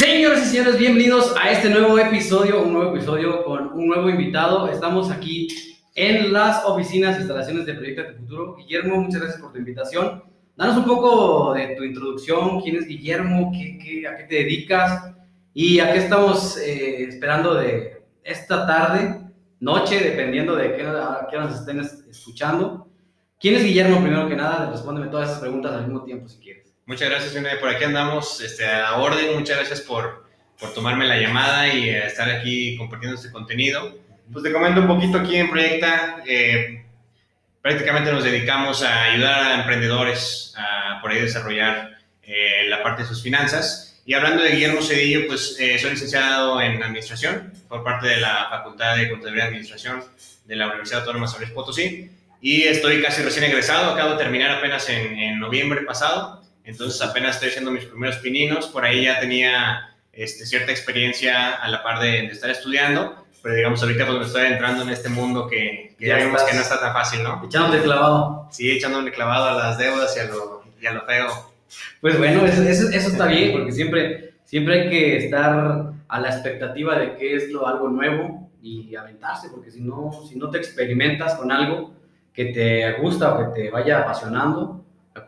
Señoras y señores, bienvenidos a este nuevo episodio, un nuevo episodio con un nuevo invitado. Estamos aquí en las oficinas e instalaciones de Proyecto de Futuro. Guillermo, muchas gracias por tu invitación. Danos un poco de tu introducción, quién es Guillermo, ¿Qué, qué, a qué te dedicas y a qué estamos eh, esperando de esta tarde, noche, dependiendo de qué, a qué nos estén escuchando. ¿Quién es Guillermo primero que nada? Respóndeme todas esas preguntas al mismo tiempo si quieres. Muchas gracias, Por aquí andamos este, a orden. Muchas gracias por, por tomarme la llamada y eh, estar aquí compartiendo este contenido. Pues te comento un poquito aquí en Proyecta. Eh, prácticamente nos dedicamos a ayudar a emprendedores a por ahí desarrollar eh, la parte de sus finanzas. Y hablando de Guillermo Cedillo, pues soy licenciado en Administración por parte de la Facultad de Contaduría y Administración de la Universidad Autónoma de San Luis Potosí. Y estoy casi recién egresado, acabo de terminar apenas en, en noviembre pasado. Entonces apenas estoy haciendo mis primeros pininos, por ahí ya tenía este, cierta experiencia a la par de, estar estudiando, pero digamos ahorita pues me estoy entrando en este mundo que, ya, vemos que no está tan fácil, ¿no? Echándole clavado. Sí, echándole clavado a las deudas y a lo, y a lo feo. Pues bueno, eso, eso, está bien, porque siempre, siempre hay que estar a la expectativa de qué es lo algo nuevo y aventarse, porque si no, si no te experimentas con algo que te gusta o que te vaya apasionando,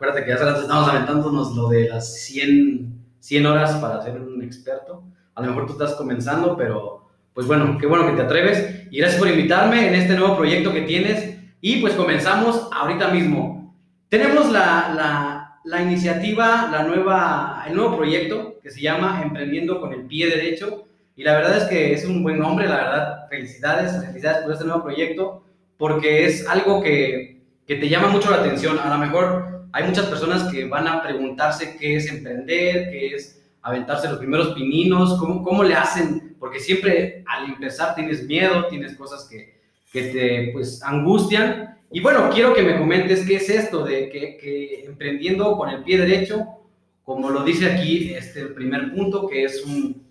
Acuérdate que ya estamos aventándonos lo de las 100, 100 horas para ser un experto. A lo mejor tú estás comenzando, pero pues bueno, qué bueno que te atreves. Y gracias por invitarme en este nuevo proyecto que tienes. Y pues comenzamos ahorita mismo. Tenemos la, la, la iniciativa, la nueva, el nuevo proyecto que se llama Emprendiendo con el Pie Derecho. Y la verdad es que es un buen nombre, la verdad. Felicidades, felicidades por este nuevo proyecto, porque es algo que, que te llama mucho la atención. A lo mejor hay muchas personas que van a preguntarse qué es emprender, qué es aventarse los primeros pininos, cómo, cómo le hacen, porque siempre al empezar tienes miedo, tienes cosas que, que te pues angustian. Y bueno, quiero que me comentes qué es esto de que, que emprendiendo con el pie derecho, como lo dice aquí este el primer punto, que es un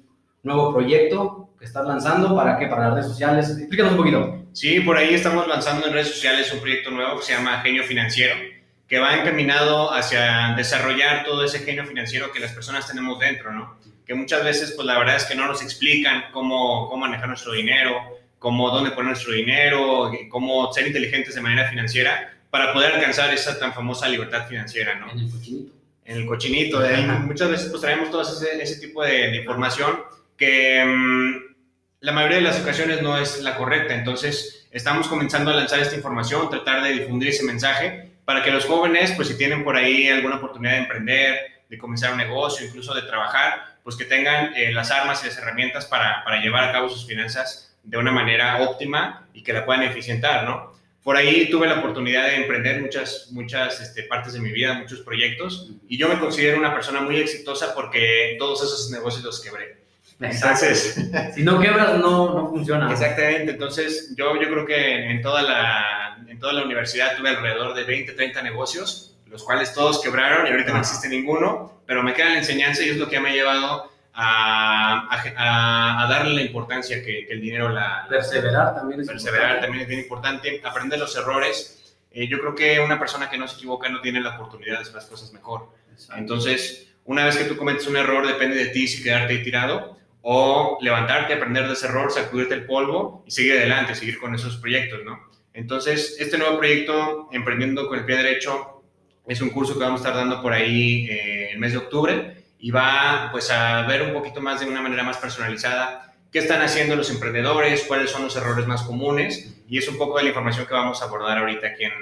nuevo proyecto que estás lanzando, ¿para qué? Para las redes sociales. Explícanos un poquito. Sí, por ahí estamos lanzando en redes sociales un proyecto nuevo que se llama Genio Financiero que va encaminado hacia desarrollar todo ese genio financiero que las personas tenemos dentro, ¿no? Que muchas veces, pues la verdad es que no nos explican cómo, cómo manejar nuestro dinero, cómo, dónde poner nuestro dinero, cómo ser inteligentes de manera financiera para poder alcanzar esa tan famosa libertad financiera, ¿no? En el cochinito. En el cochinito. muchas veces, pues traemos todo ese, ese tipo de, información que mm, la mayoría de las ocasiones no es la correcta. Entonces, estamos comenzando a lanzar esta información, tratar de difundir ese mensaje para que los jóvenes, pues si tienen por ahí alguna oportunidad de emprender, de comenzar un negocio, incluso de trabajar, pues que tengan eh, las armas y las herramientas para, para, llevar a cabo sus finanzas de una manera óptima y que la puedan eficientar, ¿no? Por ahí tuve la oportunidad de emprender muchas, muchas este, partes de mi vida, muchos proyectos, y yo me considero una persona muy exitosa porque todos esos negocios los quebré. Entonces, si no quebras, no, no funciona. Exactamente, entonces yo, yo creo que en toda, la, en toda la universidad tuve alrededor de 20, 30 negocios, los cuales todos quebraron y ahorita no existe ninguno, pero me queda la enseñanza y es lo que me ha llevado a, a, a darle la importancia que, que el dinero la... Perseverar también es Perseverar también es bien importante, aprender los errores. Eh, yo creo que una persona que no se equivoca no tiene la oportunidad de hacer las cosas mejor. Entonces, una vez que tú cometes un error, depende de ti si quedarte ahí tirado o levantarte, aprender de ese error, sacudirte el polvo y seguir adelante, seguir con esos proyectos, ¿no? Entonces, este nuevo proyecto, Emprendiendo con el Pie Derecho, es un curso que vamos a estar dando por ahí eh, el mes de octubre y va pues a ver un poquito más de una manera más personalizada qué están haciendo los emprendedores, cuáles son los errores más comunes y es un poco de la información que vamos a abordar ahorita aquí en,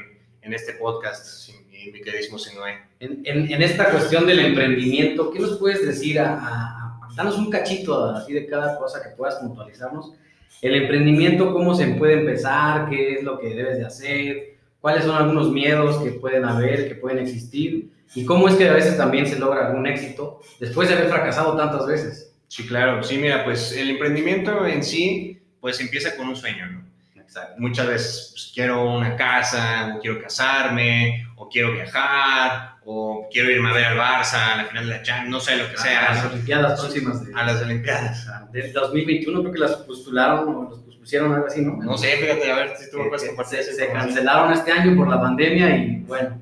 en este podcast, mi queridísimo Sinoé. En, en, en, esta cuestión del emprendimiento, ¿qué nos puedes decir a danos un cachito así de cada cosa que puedas puntualizarnos. El emprendimiento, cómo se puede empezar, qué es lo que debes de hacer, cuáles son algunos miedos que pueden haber, que pueden existir, y cómo es que a veces también se logra algún éxito después de haber fracasado tantas veces. Sí, claro, sí, mira, pues el emprendimiento en sí, pues empieza con un sueño, ¿no? Muchas veces pues, quiero una casa, quiero casarme, o quiero viajar, o quiero irme a ver al Barça a la final de la Champions, no sé lo que sea. A las Olimpiadas próximas. a las Olimpiadas. Del 2021 creo que las postularon o los pusieron algo así, ¿no? No sé, fíjate, a ver si tú me puedes compartir. Se, se cancelaron este año por la pandemia y bueno.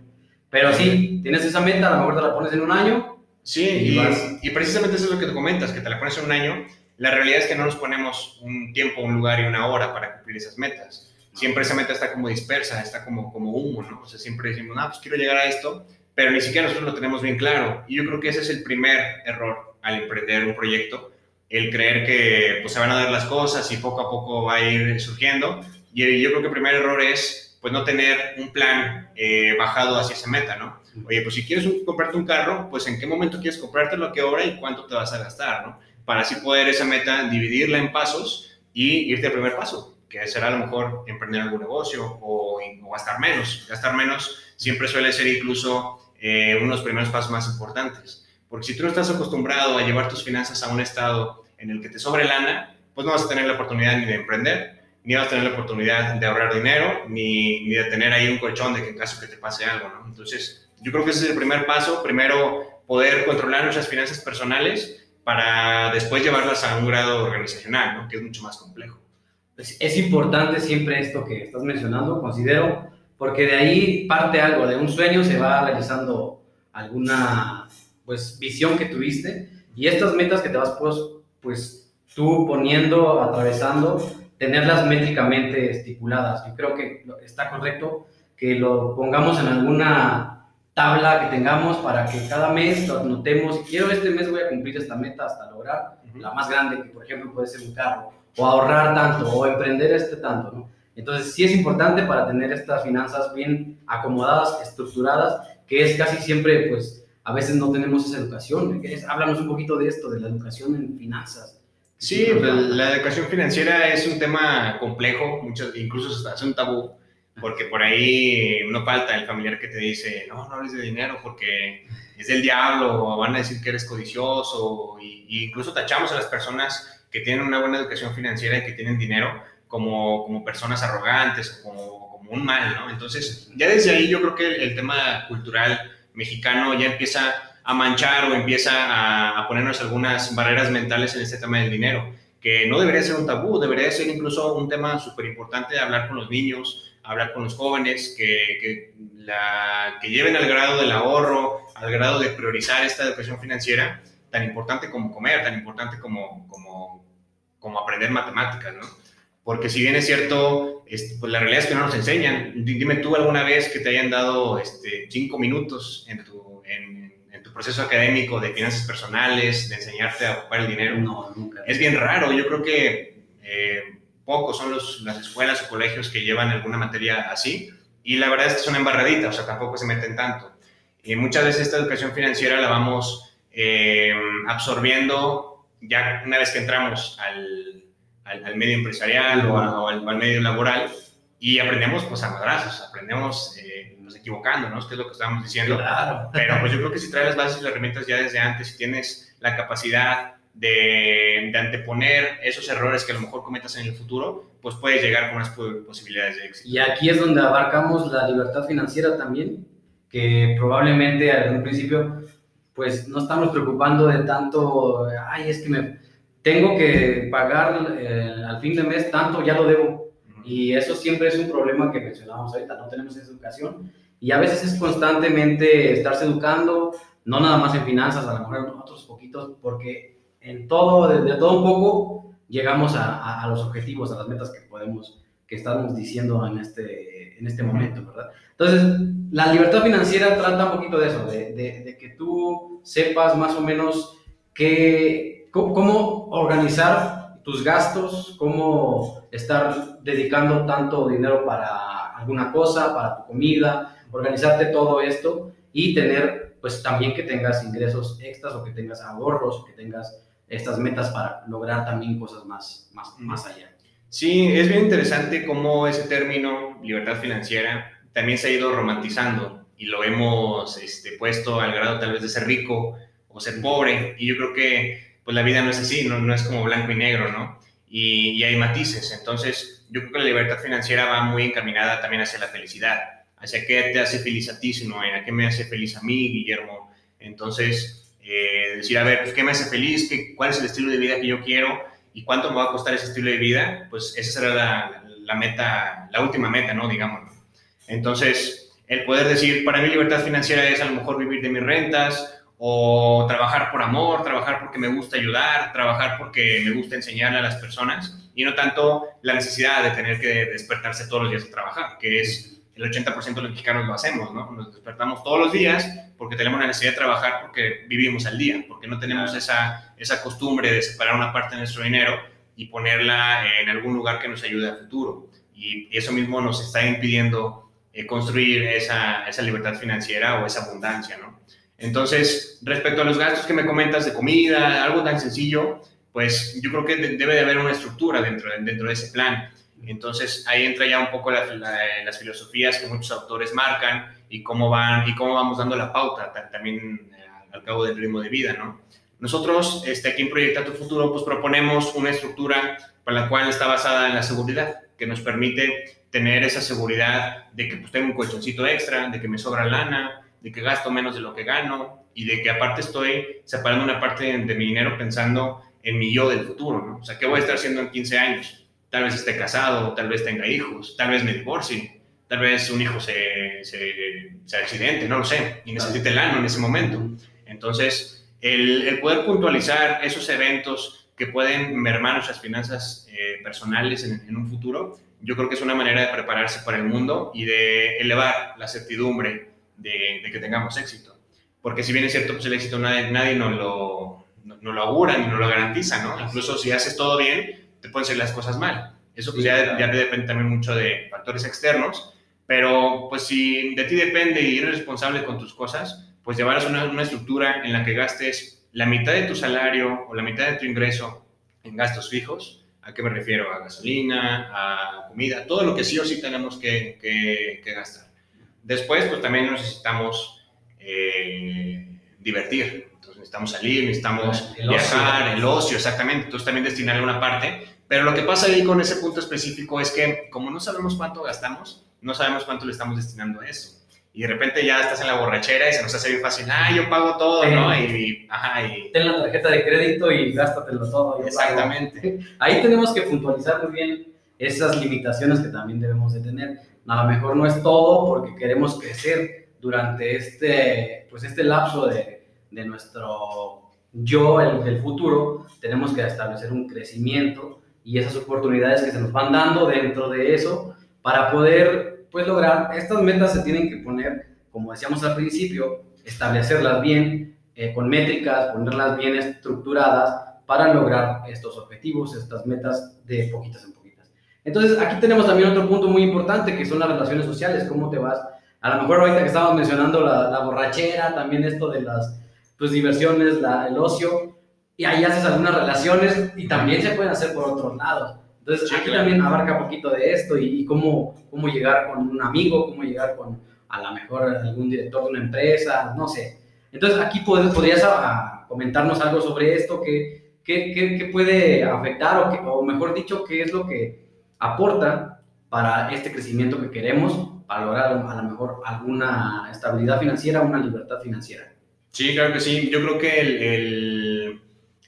Pero sí, tienes esa meta, a lo mejor te la pones en un año Sí, y, y, precisamente eso es lo que te comentas, que te la pones en un año. La realidad es que no nos ponemos un tiempo, un lugar y una hora para cumplir esas metas. Siempre esa meta está como dispersa, está como, como humo, ¿no? O sea, siempre decimos, ah, pues quiero llegar a esto, pero ni siquiera nosotros lo tenemos bien claro. Y yo creo que ese es el primer error al emprender un proyecto, el creer que pues, se van a dar las cosas y poco a poco va a ir surgiendo. Y yo creo que el primer error es pues no tener un plan eh, bajado hacia esa meta, ¿no? Oye, pues si quieres comprarte un carro, pues en qué momento quieres comprártelo, a qué hora y cuánto te vas a gastar, ¿no? Para así poder esa meta dividirla en pasos y irte al primer paso, que será a lo mejor emprender algún negocio o, o gastar menos. Gastar menos siempre suele ser incluso eh, uno de los primeros pasos más importantes. Porque si tú no estás acostumbrado a llevar tus finanzas a un estado en el que te sobre lana, pues no vas a tener la oportunidad ni de emprender, ni vas a tener la oportunidad de ahorrar dinero, ni, ni de tener ahí un colchón de que en caso que te pase algo. Entonces, yo creo que ese es el primer paso. Primero, poder controlar nuestras finanzas personales para después llevarlas a un grado organizacional, ¿no? Que es mucho más complejo. Es, es importante siempre esto que estás mencionando, considero, porque de ahí parte algo, de un sueño se va realizando alguna pues visión que tuviste y estas metas que te vas pues, pues tú poniendo, atravesando, tenerlas métricamente estipuladas. Yo creo que está correcto que lo pongamos en alguna tabla que tengamos para que cada mes lo notemos. Quiero este mes voy a cumplir esta meta hasta lograr la más grande, que por ejemplo puede ser un carro, o ahorrar tanto, o emprender este tanto, ¿no? Entonces, sí es importante para tener estas finanzas bien acomodadas, estructuradas, que es casi siempre, pues, a veces no tenemos esa educación. háblanos un poquito de esto, de la educación en finanzas. Sí, pues, la educación financiera es un tema complejo, muchos, incluso hasta es un tabú, porque por ahí no falta el familiar que te dice, no, no hables de dinero porque es del diablo, o van a decir que eres codicioso, y, incluso tachamos a las personas que tienen una buena educación financiera y que tienen dinero como, como personas arrogantes, como, como un mal, ¿no? Entonces, ya desde ahí yo creo que el, tema cultural mexicano ya empieza a manchar o empieza a, a, ponernos algunas barreras mentales en este tema del dinero, que no debería ser un tabú, debería ser incluso un tema súper importante de hablar con los niños, hablar con los jóvenes, que, que, la, que lleven al grado del ahorro, al grado de priorizar esta educación financiera, tan importante como comer, tan importante como, como, como aprender matemáticas, ¿no? porque si bien es cierto, pues la realidad es que no nos enseñan. Dime tú alguna vez que te hayan dado este, cinco minutos en tu, en, tu proceso académico de finanzas personales, de enseñarte a ocupar el dinero. No, nunca. Es bien raro. Yo creo que eh, pocos son los, las escuelas o colegios que llevan alguna materia así. Y la verdad es que son embarraditas, o sea, tampoco se meten tanto. Y muchas veces esta educación financiera la vamos eh, absorbiendo ya una vez que entramos al al, medio empresarial o, al, medio laboral y aprendemos pues a madrazos, aprendemos eh, nos equivocándonos, que es lo que estábamos diciendo. Claro. Pero pues yo creo que si traes las bases y las herramientas ya desde antes, si tienes la capacidad de, de, anteponer esos errores que a lo mejor cometas en el futuro, pues puedes llegar con unas posibilidades de éxito. Y aquí es donde abarcamos la libertad financiera también, que probablemente al un principio pues no estamos preocupando de tanto, ay, es que me tengo que pagar eh, al fin de mes tanto, ya lo debo. Y eso siempre es un problema que mencionamos ahorita, no tenemos esa educación. Y a veces es constantemente estarse educando, no nada más en finanzas, a lo mejor en otros poquitos, porque en todo, de, todo un poco, llegamos a, a, los objetivos, a las metas que podemos, que estamos diciendo en este, en este momento, ¿verdad? Entonces, la libertad financiera trata un poquito de eso, de, que tú sepas más o menos qué, ¿Cómo, organizar tus gastos? ¿Cómo estar dedicando tanto dinero para alguna cosa, para tu comida? Organizarte todo esto y tener, pues también que tengas ingresos extras o que tengas ahorros o que tengas estas metas para lograr también cosas más, más, más allá. Sí, es bien interesante cómo ese término, libertad financiera, también se ha ido romantizando y lo hemos este, puesto al grado tal vez de ser rico o ser pobre. Y yo creo que pues la vida no es así, no, no es como blanco y negro, ¿no? Y, y, hay matices. Entonces, yo creo que la libertad financiera va muy encaminada también hacia la felicidad, hacia qué te hace feliz a ti, sino a qué me hace feliz a mí, Guillermo. Entonces, eh, decir, a ver, pues, ¿qué me hace feliz? ¿Qué, ¿Cuál es el estilo de vida que yo quiero? ¿Y cuánto me va a costar ese estilo de vida? Pues esa será la, meta, la última meta, ¿no? Digamos. Entonces, el poder decir, para mí libertad financiera es a lo mejor vivir de mis rentas, o trabajar por amor, trabajar porque me gusta ayudar, trabajar porque me gusta enseñarle a las personas y no tanto la necesidad de tener que despertarse todos los días a trabajar, que es el 80% de los mexicanos lo hacemos, ¿no? Nos despertamos todos los días porque tenemos la necesidad de trabajar porque vivimos al día, porque no tenemos esa, esa costumbre de separar una parte de nuestro dinero y ponerla en algún lugar que nos ayude al futuro. Y, eso mismo nos está impidiendo eh, construir esa, esa libertad financiera o esa abundancia, ¿no? Entonces, respecto a los gastos que me comentas de comida, algo tan sencillo, pues yo creo que debe de haber una estructura dentro, dentro de ese plan. Entonces, ahí entra ya un poco las filosofías que muchos autores marcan y cómo, van, y cómo vamos dando la pauta también eh, al cabo del ritmo de vida, ¿no? Nosotros, este, aquí en Proyecta Tu Futuro, pues proponemos una estructura para la cual está basada en la seguridad, que nos permite tener esa seguridad de que pues, tengo un colchoncito extra, de que me sobra lana, de que gasto menos de lo que gano y de que aparte estoy separando una parte de, mi dinero pensando en mi yo del futuro, ¿no? O sea, ¿qué voy a estar haciendo en 15 años? Tal vez esté casado, tal vez tenga hijos, tal vez me divorcie, tal vez un hijo se, se, accidente, no lo sé, y necesite el año en ese momento. Entonces, el, poder puntualizar esos eventos que pueden mermar nuestras finanzas eh, personales en, en, un futuro, yo creo que es una manera de prepararse para el mundo y de elevar la certidumbre de, que tengamos éxito. Porque si bien es cierto, pues el éxito nadie, nadie nos, lo, no, lo augura ni nos lo garantiza, ¿no? Incluso si haces todo bien, te pueden salir las cosas mal. Eso pues ya, ya depende también mucho de factores externos, pero pues si de ti depende y eres responsable con tus cosas, pues llevarás una, una estructura en la que gastes la mitad de tu salario o la mitad de tu ingreso en gastos fijos. ¿A qué me refiero? A gasolina, a comida, todo lo que sí o sí tenemos que, que, que gastar. Después, pues también necesitamos eh, divertir. Necesitamos salir, necesitamos viajar, el ocio, exactamente. Entonces también destinarle una parte. Pero lo que pasa ahí con ese punto específico es que como no sabemos cuánto gastamos, no sabemos cuánto le estamos destinando a eso. Y de repente ya estás en la borrachera y se nos hace bien fácil, ah, yo pago todo, ¿no? Y, ajá, y... Ten la tarjeta de crédito y gástatelo todo. Exactamente. Ahí tenemos que puntualizar muy bien esas limitaciones que también debemos de tener a lo mejor no es todo porque queremos crecer durante este, pues este lapso de, de nuestro yo, el, del futuro, tenemos que establecer un crecimiento y esas oportunidades que se nos van dando dentro de eso para poder pues lograr, estas metas se tienen que poner, como decíamos al principio, establecerlas bien, eh, con métricas, ponerlas bien estructuradas para lograr estos objetivos, estas metas de poquitas en entonces, aquí tenemos también otro punto muy importante, que son las relaciones sociales, cómo te vas. A lo mejor ahorita que estábamos mencionando la, borrachera, también esto de las pues, diversiones, la, el ocio, y ahí haces algunas relaciones y también se pueden hacer por otros lados. Entonces, aquí también abarca un poquito de esto y, cómo, cómo llegar con un amigo, cómo llegar con a lo mejor algún director de una empresa, no sé. Entonces, aquí podrías ah, comentarnos algo sobre esto, qué, qué, qué, puede afectar o, o mejor dicho, qué es lo que aporta para este crecimiento que queremos, para lograr a lo mejor alguna estabilidad financiera, una libertad financiera. Sí, claro que sí. Yo creo que el,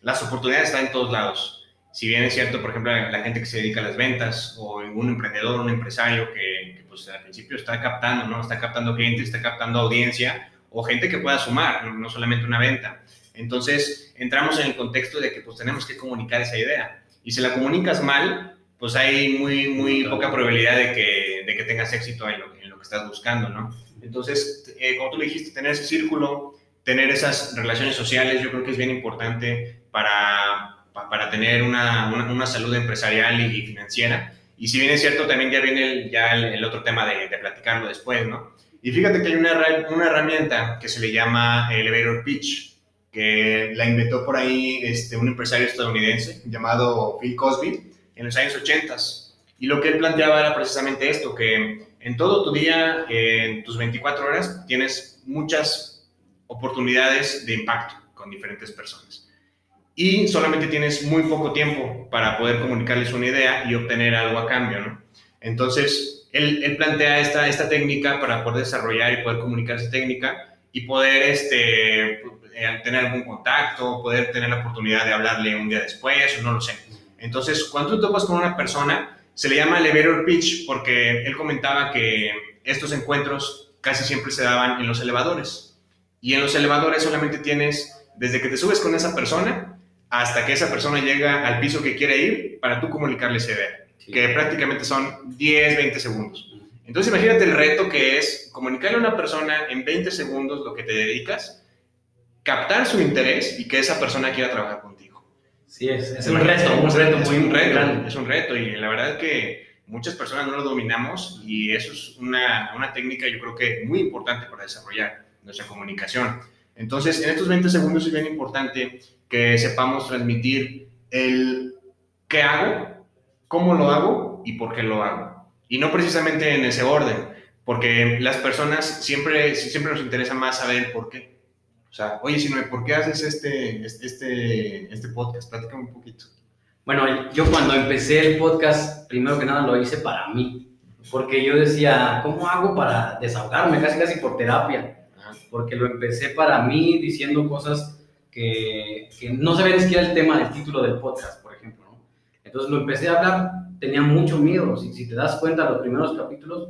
las oportunidades están en todos lados. Si bien es cierto, por ejemplo, la gente que se dedica a las ventas o un emprendedor, un empresario que, pues al principio está captando, ¿no? Está captando clientes, está captando audiencia o gente que pueda sumar, no, no solamente una venta. Entonces, entramos en el contexto de que pues tenemos que comunicar esa idea. Y si la comunicas mal, pues hay muy, muy poca probabilidad de que, de que tengas éxito en lo, en lo, que estás buscando, ¿no? Entonces, eh, como tú dijiste, tener ese círculo, tener esas relaciones sociales, yo creo que es bien importante para, para tener una, una, salud empresarial y, financiera. Y si bien es cierto, también ya viene el, ya el, otro tema de, de, platicarlo después, ¿no? Y fíjate que hay una, una herramienta que se le llama Elevator Pitch, que la inventó por ahí este, un empresario estadounidense llamado Phil Cosby en los años 80. Y lo que él planteaba era precisamente esto, que en todo tu día, en tus 24 horas, tienes muchas oportunidades de impacto con diferentes personas. Y solamente tienes muy poco tiempo para poder comunicarles una idea y obtener algo a cambio, ¿no? Entonces, él, él plantea esta, esta técnica para poder desarrollar y poder comunicar esa técnica y poder este, eh, tener algún contacto, poder tener la oportunidad de hablarle un día después, o no lo sé entonces, cuando tú topas con una persona, se le llama elevator pitch porque él comentaba que estos encuentros casi siempre se daban en los elevadores. Y en los elevadores solamente tienes, desde que te subes con esa persona hasta que esa persona llega al piso que quiere ir, para tú comunicarle esa idea, que prácticamente son 10, 20 segundos. Entonces imagínate el reto que es comunicarle a una persona en 20 segundos lo que te dedicas, captar su interés y que esa persona quiera trabajar contigo. Sí, es, es un reto, un reto muy un reto, grande. Es un reto y la verdad es que muchas personas no lo dominamos y eso es una, una técnica yo creo que muy importante para desarrollar nuestra comunicación. Entonces, en estos 20 segundos es bien importante que sepamos transmitir el qué hago, cómo lo hago y por qué lo hago. Y no precisamente en ese orden, porque las personas siempre, siempre nos interesa más saber por qué. O sea, oye, si no, ¿por qué haces este, este, este podcast? Platícame un poquito. Bueno, yo cuando empecé el podcast, primero que nada lo hice para mí, porque yo decía, ¿cómo hago para desahogarme? Casi, casi por terapia, porque lo empecé para mí diciendo cosas que, que no sabía ni siquiera el tema del título del podcast, por ejemplo. ¿no? Entonces lo empecé a hablar, tenía mucho miedo, si, si te das cuenta, los primeros capítulos,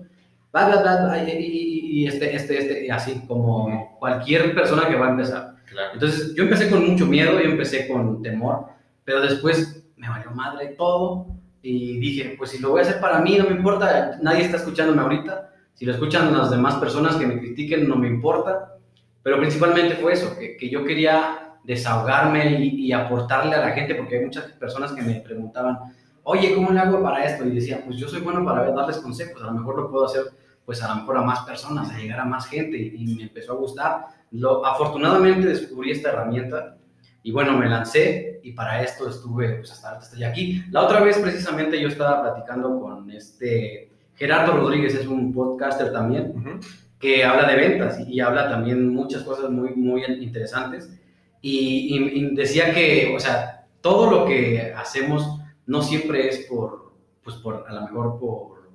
bla, bla, bla, y, y, este, este, este, y así, como cualquier persona que va a empezar. Claro. Entonces yo empecé con mucho miedo, yo empecé con temor, pero después me valió madre todo y dije, pues si lo voy a hacer para mí, no me importa, nadie está escuchándome ahorita, si lo escuchan las demás personas que me critiquen, no me importa, pero principalmente fue eso, que, que yo quería desahogarme y, y, aportarle a la gente, porque hay muchas personas que me preguntaban, oye, ¿cómo le hago para esto? Y decía, pues yo soy bueno para darles consejos, a lo mejor lo puedo hacer, pues a lo mejor a más personas, a llegar a más gente, y, y me empezó a gustar. Lo, afortunadamente descubrí esta herramienta y bueno, me lancé y para esto estuve, pues hasta estoy aquí. La otra vez precisamente yo estaba platicando con este Gerardo Rodríguez, es un podcaster también, uh -huh. que habla de ventas y, y, habla también muchas cosas muy, muy interesantes. Y, y, y, decía que, o sea, todo lo que hacemos no siempre es por, pues por, a lo mejor por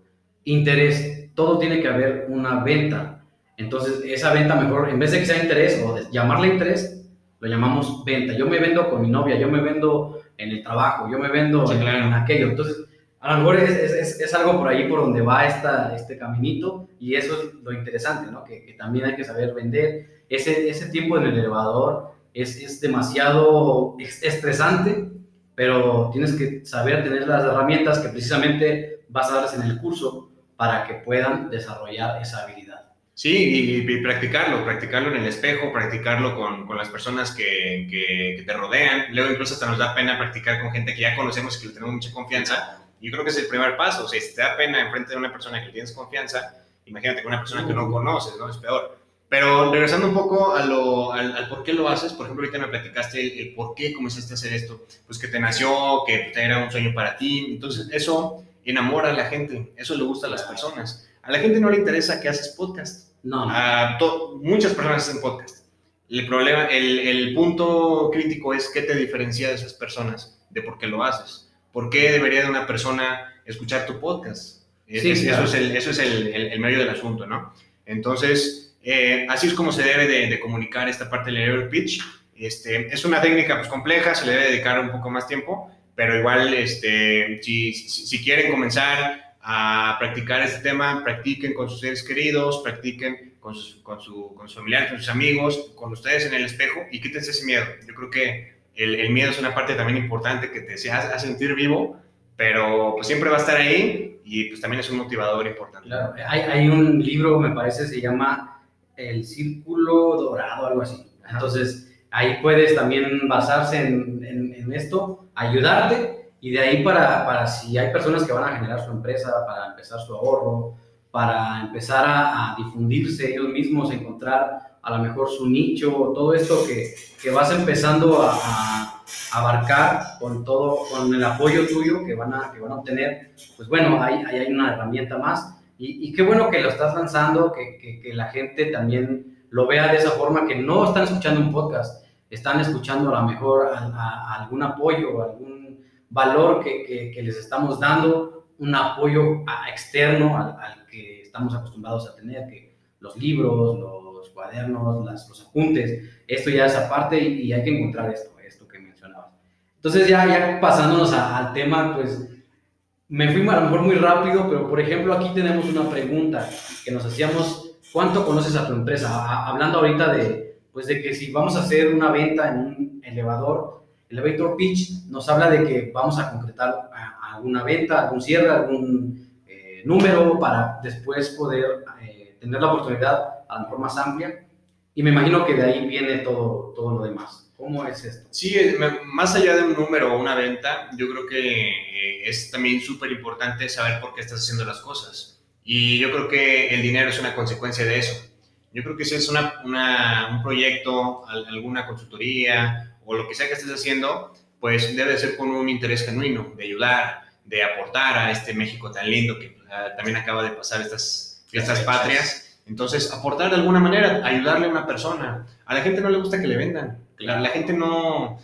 interés, todo tiene que haber una venta. Entonces, esa venta mejor, en vez de que sea interés o de llamarle interés, lo llamamos venta. Yo me vendo con mi novia, yo me vendo en el trabajo, yo me vendo sí, en, claro. en, aquello. Entonces, a lo mejor es, es, es, algo por ahí por donde va esta, este caminito y eso es lo interesante, ¿no? Que, que también hay que saber vender. Ese, ese tiempo en el elevador es, es demasiado estresante, pero tienes que saber tener las herramientas que precisamente vas a darles en el curso para que puedan desarrollar esa habilidad. Sí, y, y, practicarlo, practicarlo en el espejo, practicarlo con, con las personas que, que, que, te rodean. Luego incluso hasta nos da pena practicar con gente que ya conocemos y que le tenemos mucha confianza. Yo creo que es el primer paso. O sea, si te da pena enfrente de una persona que tienes confianza, imagínate con una persona que no conoces, ¿no? Es peor. Pero regresando un poco a lo, al, al, por qué lo haces, por ejemplo, ahorita me platicaste el, el, por qué comenzaste a hacer esto, pues que te nació, que era un sueño para ti, entonces eso enamora a la gente, eso le gusta a las personas. A la gente no le interesa que haces podcast. No. A muchas personas hacen podcast. El problema, el, el, punto crítico es qué te diferencia de esas personas, de por qué lo haces. ¿Por qué debería de una persona escuchar tu podcast? Sí, es, claro. Eso es, el, eso es el, el, medio del asunto, ¿no? Entonces, eh, así es como se debe de, de, comunicar esta parte del elevator pitch. Este, es una técnica pues, compleja, se le debe dedicar un poco más tiempo, pero igual, este, si, si, si quieren comenzar a practicar este tema, practiquen con sus seres queridos, practiquen con sus, con, su, con sus familiares, con sus amigos, con ustedes en el espejo y quítense ese miedo. Yo creo que el, el miedo es una parte también importante que te hace, sentir vivo, pero pues siempre va a estar ahí y pues también es un motivador importante. Claro, hay, hay un libro, me parece, se llama El Círculo Dorado, algo así. Entonces, ahí puedes también basarse en, en, en esto, ayudarte y de ahí para, para si hay personas que van a generar su empresa, para empezar su ahorro, para empezar a, a difundirse ellos mismos, encontrar a lo mejor su nicho, todo esto que, que vas empezando a, a, abarcar con todo, con el apoyo tuyo que van a, que van a obtener, pues bueno, ahí, ahí hay una herramienta más. Y, y, qué bueno que lo estás lanzando, que, que, que, la gente también lo vea de esa forma, que no están escuchando un podcast, están escuchando a lo mejor a, a algún apoyo, algún valor que, que, que, les estamos dando, un apoyo externo al, al, estamos acostumbrados a tener, que los libros, los cuadernos, las, los apuntes, esto ya es aparte y, y, hay que encontrar esto, esto que mencionabas. Entonces ya, ya pasándonos a, al tema, pues me fui a lo mejor muy rápido, pero por ejemplo aquí tenemos una pregunta que nos hacíamos, ¿cuánto conoces a tu empresa? A, hablando ahorita de, pues de que si vamos a hacer una venta en un elevador, elevator pitch nos habla de que vamos a concretar alguna venta, algún cierre, algún número para después poder eh, tener la oportunidad a lo mejor más amplia. Y me imagino que de ahí viene todo, todo lo demás. ¿Cómo es esto? Sí, más allá de un número o una venta, yo creo que eh, es también súper importante saber por qué estás haciendo las cosas. Y yo creo que el dinero es una consecuencia de eso. Yo creo que si es una, un proyecto, alguna consultoría o lo que sea que estés haciendo, pues debe ser con un interés genuino de ayudar, de aportar a este México tan lindo que ah, también acaba de pasar estas, estas patrias. Entonces, aportar de alguna manera, ayudarle a una persona. A la gente no le gusta que le vendan. La, la gente no...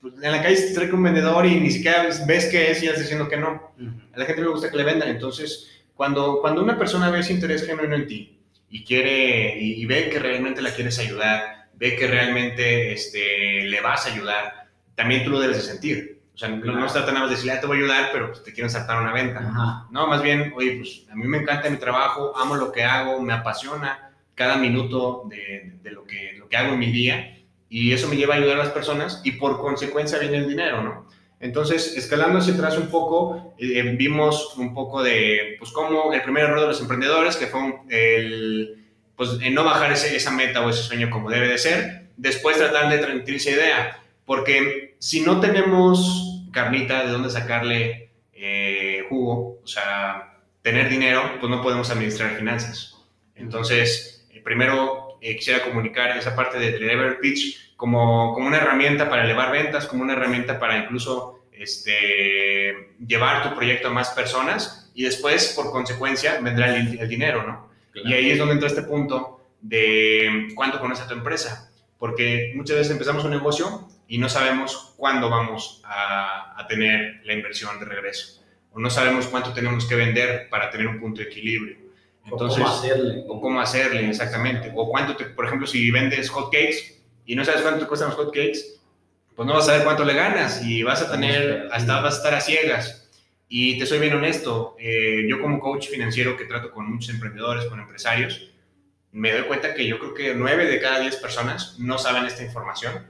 Pues, en la calle se trae un vendedor y ni siquiera ves qué es y estás diciendo que no. A la gente no le gusta que le vendan. Entonces, cuando, cuando una persona ve ese interés genuino en ti, y quiere y, ve que realmente la quieres ayudar, ve que realmente este, le vas a ayudar, también tú lo debes de sentir. O sea, no, no se trata nada de decirle, ah, te voy a ayudar, pero pues, te quieren saltar una venta. No, más bien, oye, pues a mí me encanta mi trabajo, amo lo que hago, me apasiona cada minuto de, de lo, que, lo que hago en mi día y eso me lleva a ayudar a las personas y por consecuencia viene el dinero, ¿no? Entonces, escalando hacia atrás un poco, eh, vimos un poco de, pues, cómo el primer error de los emprendedores, que fue el, pues, no bajar esa meta o ese sueño como debe de ser, después tratar de transmitir esa idea, porque si no tenemos carnita de dónde sacarle eh, jugo, o sea, tener dinero, pues no podemos administrar finanzas. Entonces, eh, primero quisiera comunicar esa parte de Deliver Pitch como, como una herramienta para elevar ventas, como una herramienta para incluso este, llevar tu proyecto a más personas y después, por consecuencia, vendrá el, dinero, ¿no? Y ahí es donde entra este punto de cuánto conoce a tu empresa, porque muchas veces empezamos un negocio y no sabemos cuándo vamos a, a tener la inversión de regreso, o no sabemos cuánto tenemos que vender para tener un punto de equilibrio. Entonces, o cómo hacerle. O cómo hacerle, exactamente. O cuánto, te, por ejemplo, si vendes hot cakes, y no sabes cuánto te cuestan los hotcakes, pues no vas a saber cuánto le ganas y vas a tener, hasta vas a estar a ciegas. Y te soy bien honesto, eh, yo como coach financiero que trato con muchos emprendedores, con empresarios, me doy cuenta que yo creo que 9 de cada 10 personas no saben esta información.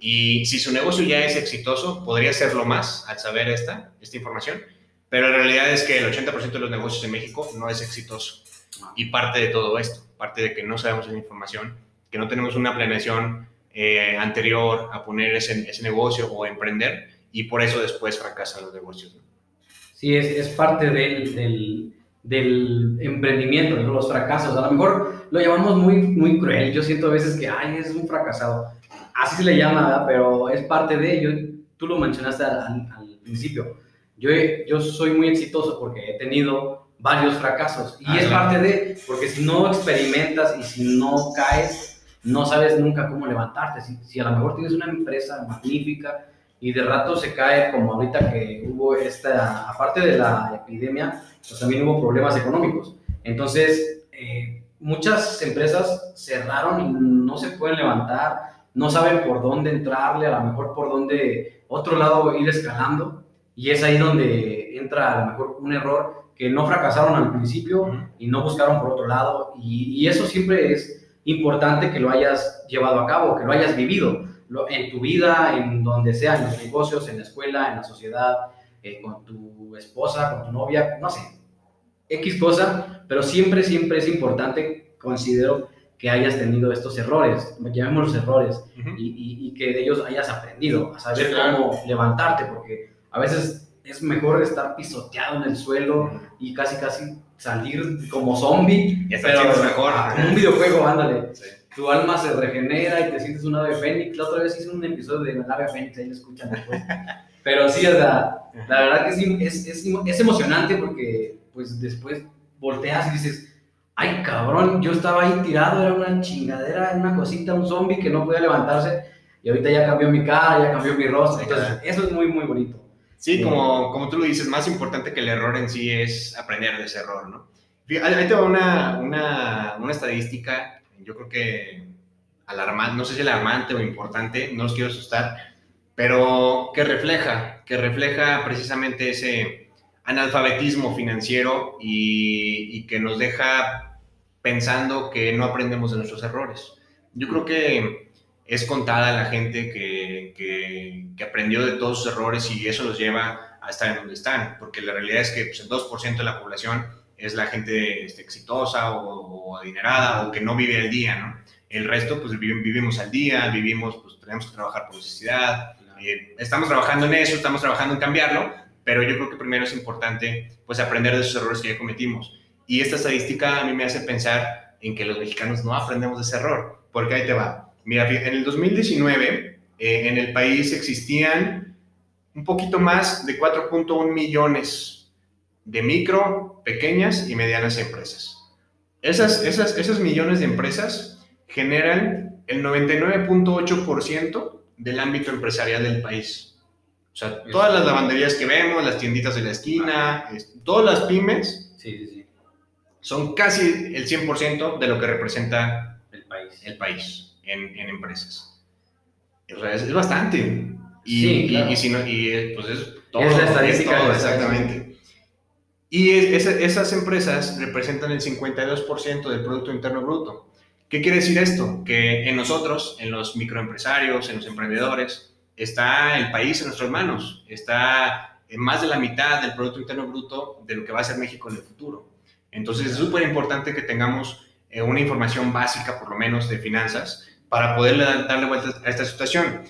Y si su negocio ya es exitoso, podría serlo más al saber esta, esta información. Pero la realidad es que el 80% de los negocios en México no es exitoso. Y parte de todo esto, parte de que no sabemos esa información, que no tenemos una planeación eh, anterior a poner ese, ese, negocio o emprender y por eso después fracasan los negocios. Sí, es, es parte del, del, del, emprendimiento, de los fracasos. A lo mejor lo llamamos muy, muy cruel. Yo siento a veces que, ay, es un fracasado. Así se le llama, pero es parte de ello. Tú lo mencionaste al, al principio. Yo, yo soy muy exitoso porque he tenido varios fracasos y ah, es parte de, porque si no experimentas y si no caes, no sabes nunca cómo levantarte. Si, si, a lo mejor tienes una empresa magnífica y de rato se cae, como ahorita que hubo esta, aparte de la epidemia, pues también hubo problemas económicos. Entonces, eh, muchas empresas cerraron y no se pueden levantar, no saben por dónde entrarle, a lo mejor por dónde, otro lado ir escalando. Y es ahí donde entra a lo mejor un error que no fracasaron al principio y no buscaron por otro lado. Y, y eso siempre es importante que lo hayas llevado a cabo, que lo hayas vivido en tu vida, en donde sea, en los negocios, en la escuela, en la sociedad, eh, con tu esposa, con tu novia, no sé, X cosa, pero siempre, siempre es importante, considero, que hayas tenido estos errores, llamémoslos errores, y, y, que de ellos hayas aprendido a saber cómo levantarte, porque a veces es mejor estar pisoteado en el suelo y casi, casi salir como zombie, pero mejor. Como un videojuego, ándale. Tu alma se regenera y te sientes un ave fénix. La otra vez hice un episodio de la ave fénix, ahí lo escuchan después. pero sí, sea, la verdad que sí, es, es, es emocionante porque pues después volteas y dices, ay cabrón, yo estaba ahí tirado, era una chingadera, una cosita, un zombie que no podía levantarse y ahorita ya cambió mi cara, ya cambió mi rostro. Entonces, eso es muy, muy bonito. Sí, como, como tú lo dices, más importante que el error en sí es aprender de ese error, ¿no? Ahí te va una, una, una estadística, yo creo que alarmante, no sé si alarmante o importante, no los quiero asustar, pero que refleja, que refleja precisamente ese analfabetismo financiero y, y que nos deja pensando que no aprendemos de nuestros errores. Yo creo que es contada la gente que, que, que aprendió de todos sus errores y eso los lleva a estar en donde están, porque la realidad es que pues, el 2% de la población es la gente este, exitosa o, adinerada o que no vive al día, ¿no? El resto, pues vivimos al día, vivimos, pues tenemos que trabajar por necesidad. Eh, estamos trabajando en eso, estamos trabajando en cambiarlo, pero yo creo que primero es importante, pues, aprender de esos errores que ya cometimos. Y esta estadística a mí me hace pensar en que los mexicanos no aprendemos de ese error, porque ahí te va. Mira, en el 2019, eh, en el país existían un poquito más de 4.1 millones de micro, pequeñas y medianas empresas. Esas, esas, esos millones de empresas generan el 99.8% del ámbito empresarial del país. O sea, todas las lavanderías que vemos, las tienditas de la esquina, todas las pymes, son casi el 100% de lo que representa el país, el país en, en empresas. Es, bastante. Y, y, si no, y pues es todo. Es la estadística. exactamente. Y esas empresas representan el 52% del Producto Interno Bruto. ¿Qué quiere decir esto? Que en nosotros, en los microempresarios, en los emprendedores, está el país en nuestras manos. Está en más de la mitad del Producto Interno Bruto de lo que va a ser México en el futuro. Entonces es súper importante que tengamos eh, una información básica, por lo menos, de finanzas para poder darle vuelta a esta situación.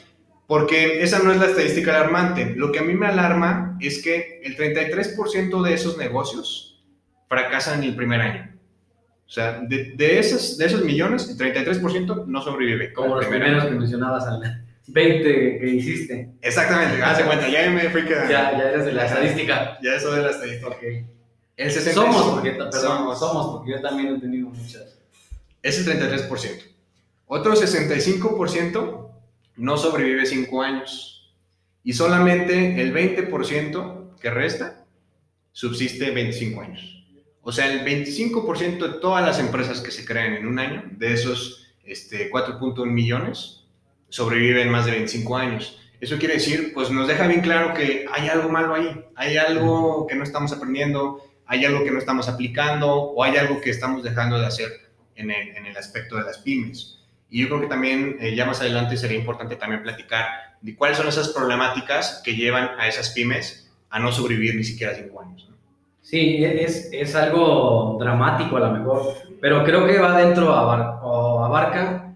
Porque esa no es la estadística alarmante. Lo que a mí me alarma es que el 33% de esos negocios fracasan en el primer año. O sea, de, de, esos, de esos millones, el 33% no sobrevive. Como los primeros que mencionabas, al 20 que hiciste. Exactamente, hace cuenta, ya me fui quedando. Ya, ya eres de la estadística. Ya eso de la estadística. Okay. El 65, somos, porque, perdón, somos, porque yo también he tenido muchas. Es el 33%. Otro 65% no sobrevive 5 años. Y solamente el 20% que resta subsiste 25 años. O sea, el 25% de todas las empresas que se crean en un año, de esos este, 4.1 millones, sobreviven más de 25 años. Eso quiere decir, pues nos deja bien claro que hay algo malo ahí, hay algo que no estamos aprendiendo, hay algo que no estamos aplicando o hay algo que estamos dejando de hacer en el, aspecto de las pymes. Y yo creo que también eh, ya más adelante sería importante también platicar de cuáles son esas problemáticas que llevan a esas pymes a no sobrevivir ni siquiera cinco años. Sí, es, es, algo dramático a lo mejor, pero creo que va dentro o abarca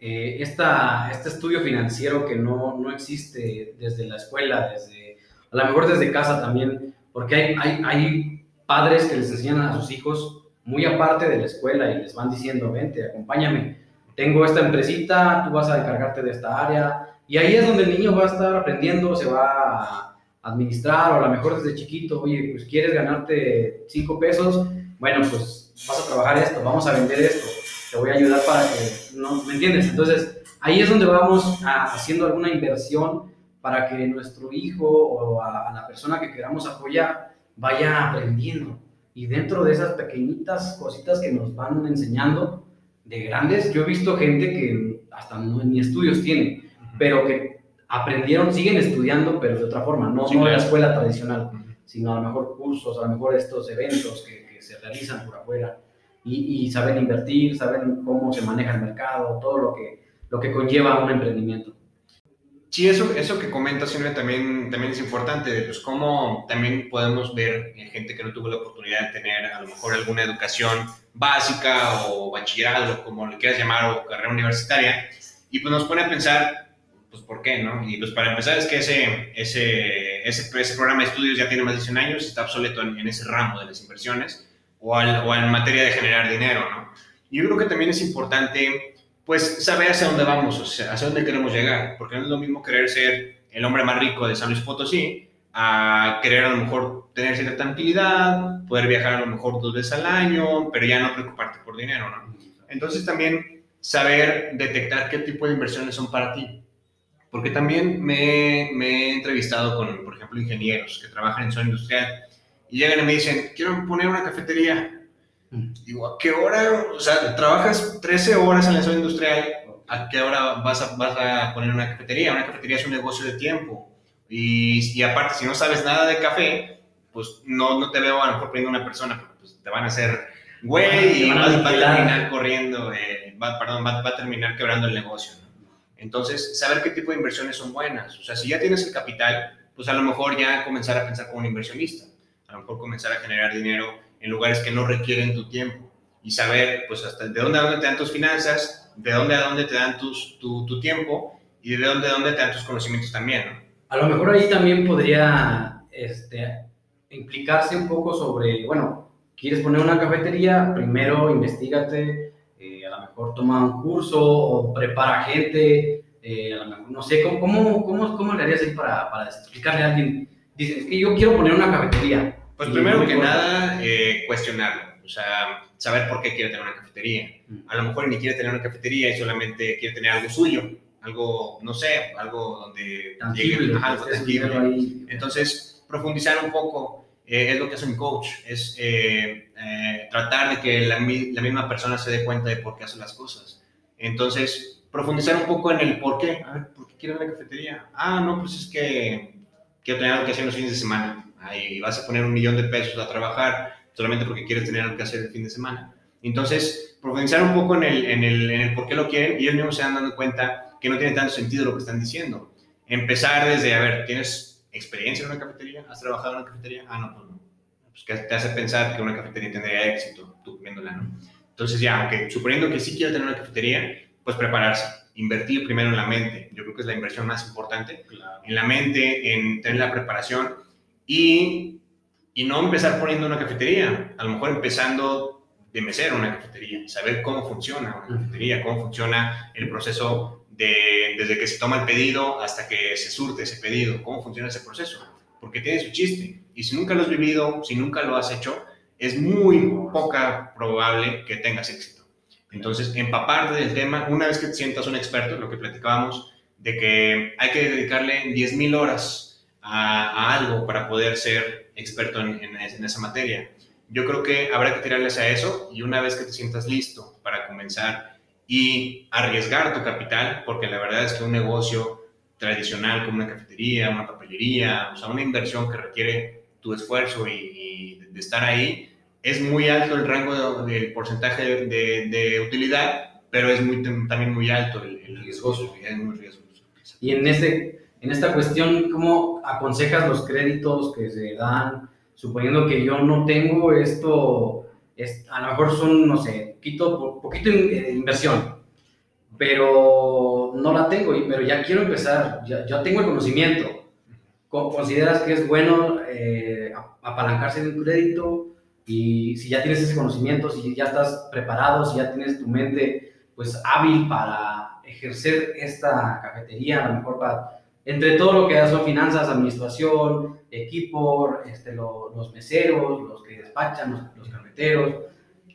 eh, este estudio financiero que no, no, existe desde la escuela, desde, a lo mejor desde casa también, porque hay, hay padres que les enseñan a sus hijos muy aparte de la escuela y les van diciendo, vente, acompáñame tengo esta empresita, tú vas a encargarte de esta área, y ahí es donde el niño va a estar aprendiendo, se va a administrar, o a lo mejor desde chiquito, oye, pues quieres ganarte cinco pesos, bueno, pues vas a trabajar esto, vamos a vender esto, te voy a ayudar para que, ¿no? ¿Me entiendes? Entonces, ahí es donde vamos haciendo alguna inversión para que nuestro hijo o a, a la persona que queramos apoyar vaya aprendiendo. Y dentro de esas pequeñitas cositas que nos van enseñando, de grandes, yo he visto gente que hasta no, ni estudios tiene, pero que aprendieron, siguen estudiando, pero de otra forma, no, en la escuela tradicional, sino a lo mejor cursos, a lo mejor estos eventos que, se realizan por afuera y, y, saben invertir, saben cómo se maneja el mercado, todo lo que, lo que conlleva un emprendimiento. Sí, eso, eso que comenta Silvia también, también es importante, pues cómo también podemos ver gente que no tuvo la oportunidad de tener a lo mejor alguna educación básica o bachillerato, como le quieras llamar, o carrera universitaria, y pues nos pone a pensar, pues por qué, ¿no? Y pues para empezar es que ese, ese, ese, ese programa de estudios ya tiene más de 100 años, está obsoleto en, en ese ramo de las inversiones o, al, o en materia de generar dinero, ¿no? Yo creo que también es importante pues saber hacia dónde vamos, o sea, hacia dónde queremos llegar, porque no es lo mismo querer ser el hombre más rico de San Luis Potosí a querer a lo mejor tener cierta tranquilidad, poder viajar a lo mejor dos veces al año, pero ya no preocuparte por dinero, ¿no? Entonces también saber detectar qué tipo de inversiones son para ti. Porque también me, me he entrevistado con, por ejemplo, ingenieros que trabajan en zona industrial y llegan y me dicen, quiero poner una cafetería Digo, ¿a qué hora? O sea, trabajas 13 horas en la zona industrial, ¿a qué hora vas a, vas a poner una cafetería? Una cafetería es un negocio de tiempo. Y, y aparte, si no sabes nada de café, pues no, no te veo a lo mejor poniendo una persona, porque pues, te van a hacer güey, y va, a terminar corriendo, eh, va, perdón, va, va, a terminar quebrando el negocio. ¿no? Entonces, saber qué tipo de inversiones son buenas. O sea, si ya tienes el capital, pues a lo mejor ya comenzar a pensar como un inversionista. A lo mejor comenzar a generar dinero en lugares que no requieren tu tiempo y saber, pues, hasta de dónde a dónde te dan tus finanzas, de dónde a dónde te dan tus, tu, tu tiempo y de dónde a dónde te dan tus conocimientos también, ¿no? A lo mejor ahí también podría este, implicarse un poco sobre, bueno, quieres poner una cafetería, primero investigate, eh, a lo mejor toma un curso o prepara gente, eh, a lo mejor, no sé, ¿cómo, cómo, cómo, le harías ahí para, para, explicarle a alguien? Dice, es que yo quiero poner una cafetería. Pues primero que nada, eh, cuestionarlo, o sea, saber por qué quiere tener una cafetería. Mm. A lo mejor ni quiere tener una cafetería y solamente quiere tener algo suyo, algo, no sé, algo donde tangible, llegue, algo tangible. Entonces, profundizar un poco eh, es lo que hace un coach, es eh, eh, tratar de que la, la, misma persona se dé cuenta de por qué hace las cosas. Entonces, profundizar un poco en el por qué. A ver, ¿por qué quiero la cafetería? Ah, no, pues es que quiero tener algo que hacer los fines de semana. Ahí vas a poner un millón de pesos a trabajar solamente porque quieres tener algo que hacer el fin de semana. Entonces, profundizar un poco en el, en el, en el por qué lo quieren y ellos mismos se dan dando cuenta que no tiene tanto sentido lo que están diciendo. Empezar desde, a ver, ¿tienes experiencia en una cafetería? ¿Has trabajado en una cafetería? Ah, no, pues no. Pues que te hace pensar que una cafetería tendría éxito, tú viéndola, ¿no? Entonces ya, aunque suponiendo que sí quiero tener una cafetería, pues prepararse, invertir primero en la mente. Yo creo que es la inversión más importante. Claro. En la mente, en tener la preparación y, y no empezar poniendo una cafetería. A lo mejor empezando de mesero una cafetería, saber cómo funciona una cafetería, cómo funciona el proceso de, desde que se toma el pedido hasta que se surte ese pedido, cómo funciona ese proceso, porque tiene su chiste. Y si nunca lo has vivido, si nunca lo has hecho, es muy poca probable que tengas éxito. Entonces, empaparte del tema, una vez que te sientas un experto, lo que platicábamos, de que hay que dedicarle 10.000 horas a, a, algo para poder ser experto en, en, en esa materia. Yo creo que habrá que tirarles a eso y una vez que te sientas listo para comenzar y arriesgar tu capital, porque la verdad es que un negocio tradicional como una cafetería, una papelería, o sea, una inversión que requiere tu esfuerzo y, y de estar ahí, es muy alto el rango del de, porcentaje de, de, utilidad, pero es muy, también muy alto el, el riesgoso, es muy riesgoso. Y en, este, en esta cuestión, ¿cómo aconsejas los créditos que se dan? Suponiendo que yo no tengo esto, es, a lo mejor son, no sé, poquito, poquito de inversión, pero no la tengo, pero ya quiero empezar, ya, ya tengo el conocimiento. ¿Consideras que es bueno eh, apalancarse de un crédito? Y si ya tienes ese conocimiento, si ya estás preparado, si ya tienes tu mente pues hábil para ejercer esta cafetería, a lo mejor para, entre todo lo que son finanzas, administración, equipo, este, lo, los meseros, los que despachan, los, cafeteros,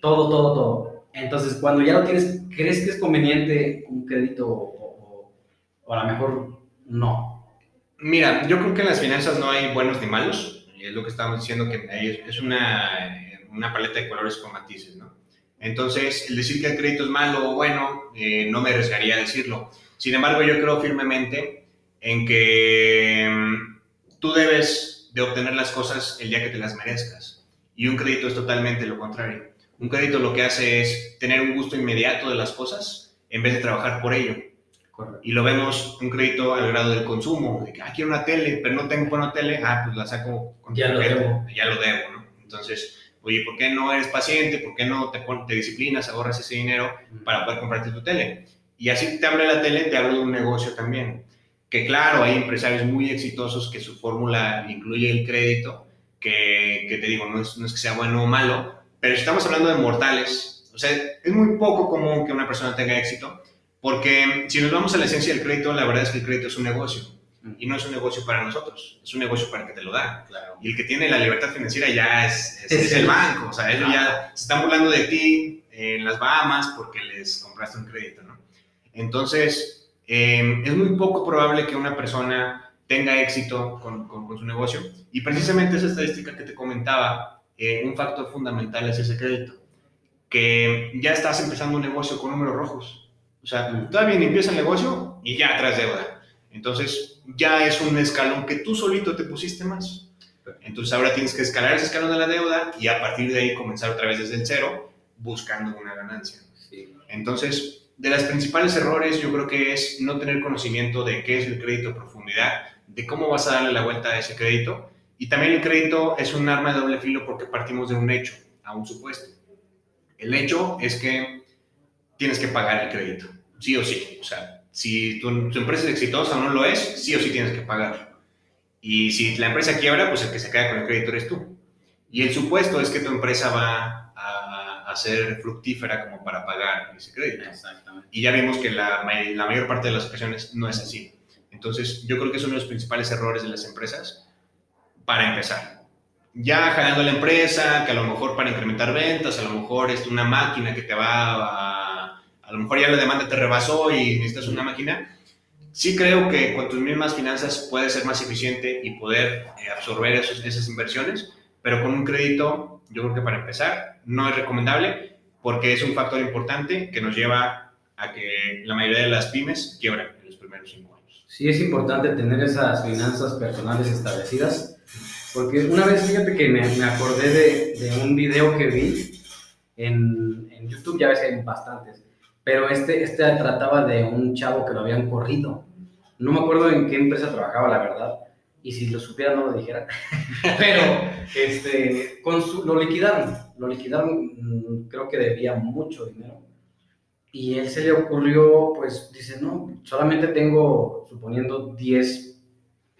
todo, todo, todo. Entonces, cuando ya lo tienes, ¿crees que es conveniente un crédito o, o, a lo mejor no? Mira, yo creo que en las finanzas no hay buenos ni malos. Es lo que estamos diciendo, que es una, una paleta de colores con matices, ¿no? Entonces, el decir que el crédito es malo o bueno, eh, no me arriesgaría a decirlo. Sin embargo, yo creo firmemente en que um, tú debes de obtener las cosas el día que te las merezcas. Y un crédito es totalmente lo contrario un crédito lo que hace es tener un gusto inmediato de las cosas en vez de trabajar por ello. Correcto. Y lo vemos un crédito al grado del consumo, de que, ah, quiero una tele, pero no tengo una tele, ah, pues la saco con ya lo debo. Ya lo debo, ¿no? Entonces, oye, ¿por qué no eres paciente? ¿Por qué no te, te disciplinas, ahorras ese dinero para poder comprarte tu tele? Y así te habla la tele, te habla de un negocio también. Que claro, hay empresarios muy exitosos que su fórmula incluye el crédito, que, que te digo, no es, no es que sea bueno o malo, pero estamos hablando de mortales, o sea, es muy poco común que una persona tenga éxito, porque si nos vamos a la esencia del crédito, la verdad es que el crédito es un negocio. Y no es un negocio para nosotros, es un negocio para el que te lo da. Claro. Y el que tiene la libertad financiera ya es, es, es el banco. O sea, ellos ya se están burlando de ti en las Bahamas porque les compraste un crédito, ¿no? Entonces, eh, es muy poco probable que una persona tenga éxito con, con, con, su negocio. Y precisamente esa estadística que te comentaba eh, un factor fundamental es ese crédito. Que ya estás empezando un negocio con números rojos. O sea, todavía ni empieza el negocio y ya traes deuda. Entonces, ya es un escalón que tú solito te pusiste más. Entonces, ahora tienes que escalar ese escalón de la deuda y a partir de ahí comenzar otra vez desde el cero buscando una ganancia. Entonces, de las principales errores yo creo que es no tener conocimiento de qué es el crédito a profundidad, de cómo vas a darle la vuelta a ese crédito. Y también el crédito es un arma de doble filo porque partimos de un hecho, a un supuesto. El hecho es que tienes que pagar el crédito, sí o sí. O sea, si tu, empresa es exitosa o no lo es, sí o sí tienes que pagarlo. Y si la empresa quiebra, pues el que se queda con el crédito eres tú. Y el supuesto es que tu empresa va a, ser fructífera como para pagar ese crédito. Exactamente. Y ya vimos que la, la mayor parte de las ocasiones no es así. Entonces, yo creo que es uno de los principales errores de las empresas para empezar. Ya jalando la empresa, que a lo mejor para incrementar ventas, a lo mejor es una máquina que te va a... A lo mejor ya la demanda te rebasó y necesitas una máquina. Sí creo que con tus mismas finanzas puedes ser más eficiente y poder eh, absorber esas inversiones, pero con un crédito, yo creo que para empezar, no es recomendable porque es un factor importante que nos lleva a que la mayoría de las pymes quiebran en los primeros cinco años sí es importante tener esas finanzas personales establecidas, porque una vez, fíjate que me, me acordé de, de, un video que vi en, en, YouTube, ya ves hay bastantes, pero este, este trataba de un chavo que lo habían corrido. No me acuerdo en qué empresa trabajaba, la verdad, y si lo supiera no lo dijera, pero este, con lo liquidaron, lo liquidaron, mm, creo que debía mucho dinero y él se le ocurrió, pues dice, no, solamente tengo, suponiendo 10,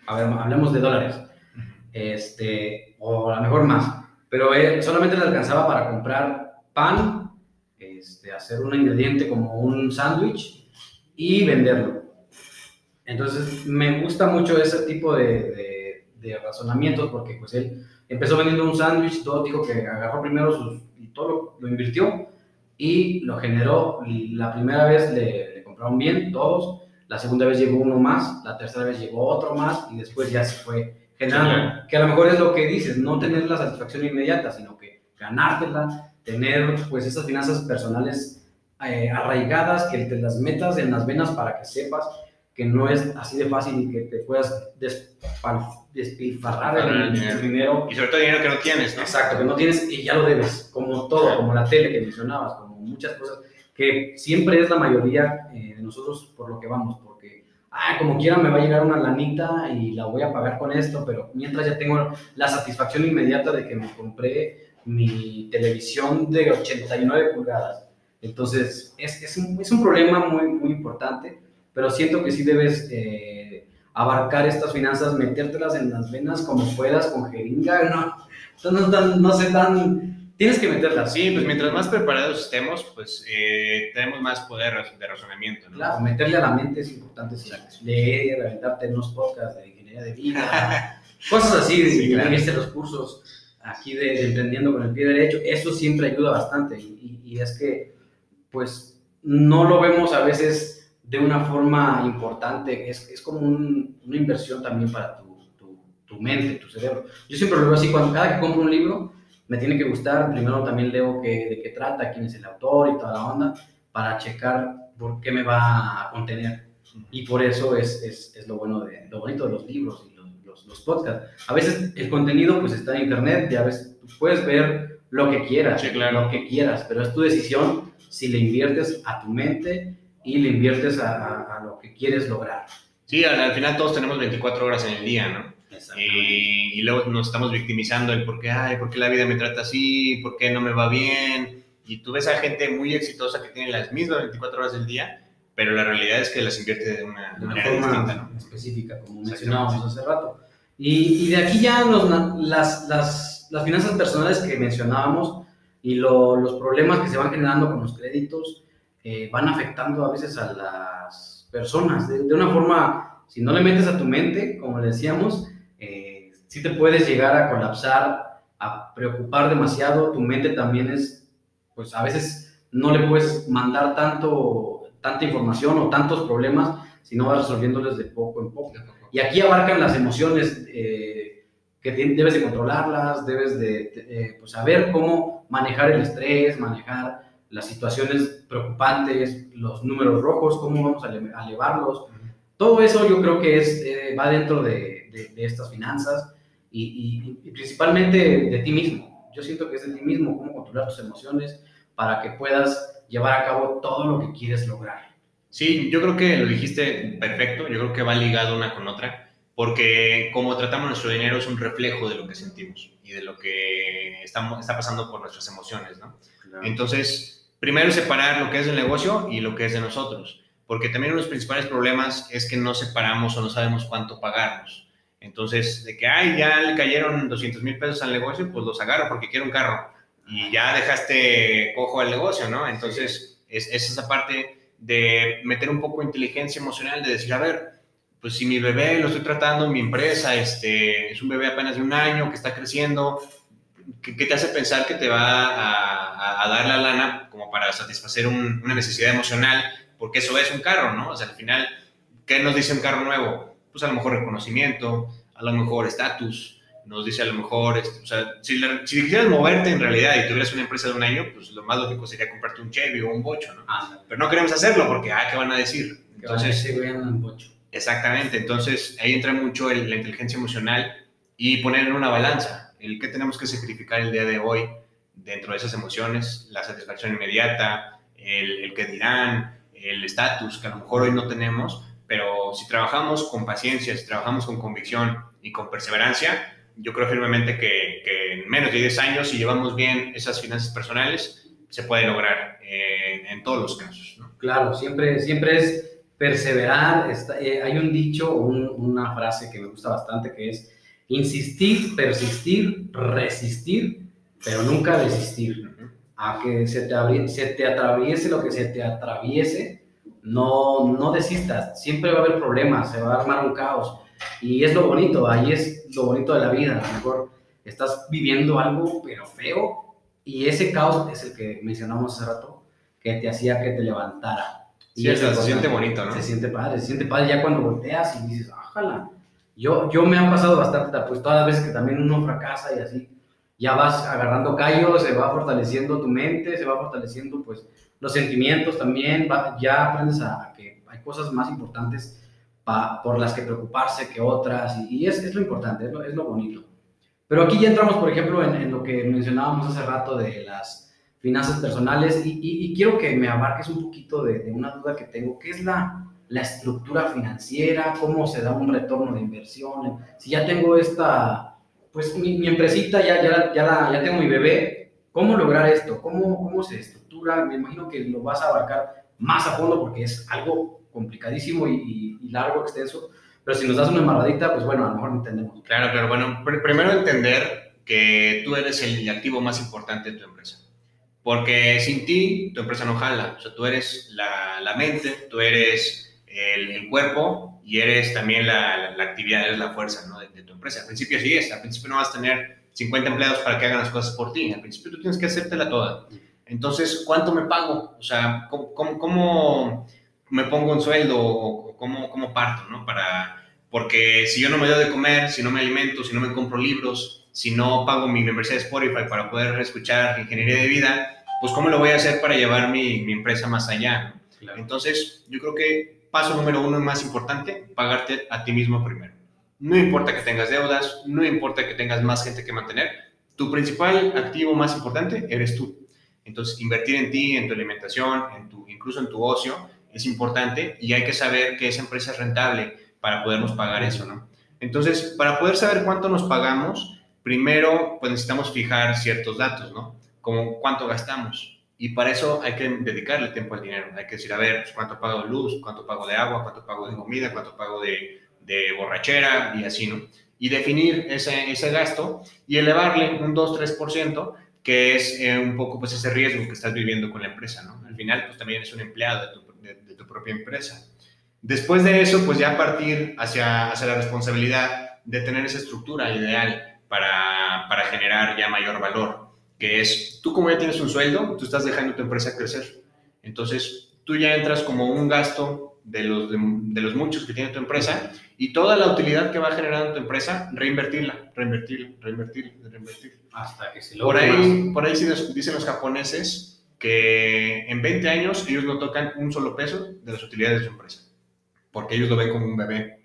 a ver, hablemos de dólares, este, o a lo mejor más, pero él solamente le alcanzaba para comprar pan, este, hacer un ingrediente como un sándwich y venderlo. Entonces, me gusta mucho ese tipo de, de, de razonamientos porque pues él empezó vendiendo un sándwich, todo dijo que agarró primero sus, y todo lo, lo invirtió y lo generó. La primera vez le, compraron bien todos, la segunda vez llegó uno más, la tercera vez llegó otro más y después ya se fue generando. Que a lo mejor es lo que dices, no tener la satisfacción inmediata, sino que ganártela, tener pues esas finanzas personales eh, arraigadas, que te las metas en las venas para que sepas que no es así de fácil y que te puedas despilfarrar el, dinero. Y sobre todo dinero que no tienes, ¿no? Exacto, que no tienes y ya lo debes, como todo, como la tele que mencionabas, como muchas cosas, que siempre es la mayoría eh, de nosotros por lo que vamos, porque, ah, como quiera me va a llegar una lanita y la voy a pagar con esto, pero mientras ya tengo la satisfacción inmediata de que me compré mi televisión de 89 pulgadas. Entonces, es, es, un, es un problema muy, muy importante, pero siento que sí debes eh, abarcar estas finanzas, metértelas en las venas como puedas, con jeringa, no, no, no, no sé tan Tienes que meterla. Sí, pues mientras más preparados estemos, pues eh, tenemos más poder de razonamiento. ¿no? Claro, meterle a la mente es importante. Sí. Leer, aventarte unos podcasts de ingeniería de vida, cosas así, sí, claro. los cursos aquí de, Emprendiendo con el Pie Derecho. Eso siempre ayuda bastante. Y, y, es que, pues, no lo vemos a veces de una forma importante. Es, es como un, una inversión también para tu, tu, tu mente, tu cerebro. Yo siempre lo veo así, cuando cada que compro un libro, me tiene que gustar, primero también leo qué, de qué trata, quién es el autor y toda la onda, para checar por qué me va a contener. Y por eso es, es, es lo, bueno de, lo bonito de los libros y los, los, podcasts. A veces el contenido pues está en internet, ya ves, puedes ver lo que quieras, lo que quieras, pero es tu decisión si le inviertes a tu mente y le inviertes a, a, lo que quieres lograr. Sí, al, al, final todos tenemos 24 horas en el día, ¿no? Y, y, luego nos estamos victimizando el por qué, ay, por qué la vida me trata así, por qué no me va bien. Y tú ves a gente muy exitosa que tiene las mismas 24 horas del día, pero la realidad es que las invierte de una, de una forma distinta, ¿no? específica, como mencionábamos hace rato. Y, y, de aquí ya los, las, las, las, finanzas personales que mencionábamos y lo, los problemas que se van generando con los créditos eh, van afectando a veces a las personas. De, de, una forma, si no le metes a tu mente, como le decíamos, si te puedes llegar a colapsar, a preocupar demasiado, tu mente también es, pues a veces no le puedes mandar tanto, tanta información o tantos problemas si no vas resolviéndoles de poco en poco. Y aquí abarcan las emociones eh, que debes de controlarlas, debes de, eh, pues, saber cómo manejar el estrés, manejar las situaciones preocupantes, los números rojos, cómo vamos a elevarlos. Todo eso yo creo que es, eh, va dentro de, de, de, estas finanzas y, y, y, principalmente de ti mismo. Yo siento que es de ti mismo, cómo controlar tus emociones, para que puedas llevar a cabo todo lo que quieres lograr. Sí, yo creo que lo dijiste perfecto, yo creo que va ligado una con otra, porque como tratamos nuestro dinero es un reflejo de lo que sentimos y de lo que está, está pasando por nuestras emociones, ¿no? Entonces, primero separar lo que es del negocio y lo que es de nosotros, porque también uno de los principales problemas es que no separamos o no sabemos cuánto pagarnos. Entonces, de que, ay, ya le cayeron 200 mil pesos al negocio, pues los agarro porque quiero un carro. Y ya dejaste cojo al negocio, ¿no? Entonces, es, es esa parte de meter un poco de inteligencia emocional, de decir, a ver, pues si mi bebé lo estoy tratando mi empresa, este, es un bebé apenas de un año que está creciendo, ¿qué, te hace pensar que te va a, a, dar la lana como para satisfacer una necesidad emocional? Porque eso es un carro, ¿no? O sea, al final, ¿qué nos dice un carro nuevo? Pues a lo mejor reconocimiento, a lo mejor estatus, nos dice a lo mejor, este, o sea, si, si, quisieras moverte en realidad y tuvieras una empresa de un año, pues lo más lógico sería comprarte un Chevy o un Bocho, ¿no? Pero no queremos hacerlo porque, ah, ¿qué van a decir? Entonces, sí, un Bocho. Exactamente, entonces ahí entra mucho el, la inteligencia emocional y poner en una balanza el que tenemos que sacrificar el día de hoy dentro de esas emociones, la satisfacción inmediata, el, el que dirán, el estatus que a lo mejor hoy no tenemos, pero si trabajamos con paciencia, si trabajamos con convicción y con perseverancia, yo creo firmemente que, que, en menos de 10 años, si llevamos bien esas finanzas personales, se puede lograr eh, en todos los casos. Claro, siempre, siempre es perseverar. Está, eh, hay un dicho, un, una frase que me gusta bastante que es insistir, persistir, resistir, pero nunca desistir. A que se te, se te atraviese lo que se te atraviese, no, no desistas. Siempre va a haber problemas, se va a armar un caos y es lo bonito, ahí es lo bonito de la vida. A lo mejor estás viviendo algo, pero feo, y ese caos es el que mencionamos hace rato, que te hacía que te levantara. Y sí, se siente bonito, ¿no? Se siente padre, se siente padre ya cuando volteas y dices, ájala. Yo, yo me ha pasado bastante, pues todas las veces que también uno fracasa y así, ya vas agarrando callos, se va fortaleciendo tu mente, se va fortaleciendo pues los sentimientos también, ya aprendes a, que hay cosas más importantes por las que preocuparse que otras, y, es, es, lo importante, es lo, es lo, bonito. Pero aquí ya entramos, por ejemplo, en, lo que mencionábamos hace rato de las finanzas personales, y, quiero que me abarques un poquito de, una duda que tengo, ¿qué es la, la estructura financiera? ¿Cómo se da un retorno de inversión? Si ya tengo esta, pues mi, mi empresita, ya, ya, ya, la, ya tengo mi bebé, ¿cómo lograr esto? ¿Cómo, ¿Cómo se estructura? Me imagino que lo vas a abarcar más a fondo porque es algo complicadísimo y, largo, extenso, pero si nos das una embarradita, pues bueno, a lo mejor entendemos. Claro, claro, bueno, pr primero entender que tú eres el activo más importante de tu empresa. Porque sin ti, tu empresa no jala. O sea, tú eres la, la mente, tú eres el, el, cuerpo y eres también la, la, actividad, eres la fuerza ¿no? de, de, tu empresa. Al principio sí es, al principio no vas a tener 50 empleados para que hagan las cosas por ti. Al principio tú tienes que hacértela toda. Entonces, ¿cuánto me pago? O sea, ¿cómo, cómo, cómo me pongo un sueldo o cómo, cómo parto, ¿no? Para, porque si yo no me doy de comer, si no me alimento, si no me compro libros, si no pago mi membresía de Spotify para poder escuchar ingeniería de vida, pues cómo lo voy a hacer para llevar mi, mi empresa más allá. Claro. Entonces, yo creo que paso número uno más importante, pagarte a ti mismo primero. No importa que tengas deudas, no importa que tengas más gente que mantener, tu principal activo más importante eres tú. Entonces, invertir en ti, en tu alimentación, en tu, incluso en tu ocio, es importante y hay que saber que esa empresa es rentable para podernos pagar eso, ¿no? Entonces, para poder saber cuánto nos pagamos, primero pues necesitamos fijar ciertos datos, ¿no? Como cuánto gastamos. Y para eso hay que dedicarle tiempo al dinero. Hay que decir, a ver, pues, cuánto pago de luz, cuánto pago de agua, cuánto pago de comida, cuánto pago de, de borrachera y así, ¿no? Y definir ese, ese gasto y elevarle un 2-3%, que es eh, un poco pues ese riesgo que estás viviendo con la empresa, ¿no? Al final, pues también es un empleado de tu de, de, tu propia empresa. Después de eso, pues ya partir hacia, hacia la responsabilidad de tener esa estructura ideal para, para generar ya mayor valor, que es, tú como ya tienes un sueldo, tú estás dejando tu empresa crecer. Entonces, tú ya entras como un gasto de los, de, de, los muchos que tiene tu empresa y toda la utilidad que va generando tu empresa, reinvertirla, reinvertirla, reinvertirla, reinvertirla. Hasta que se Por ahí, por ahí dicen los japoneses que en 20 años ellos no tocan un solo peso de las utilidades de su empresa, porque ellos lo ven como un bebé.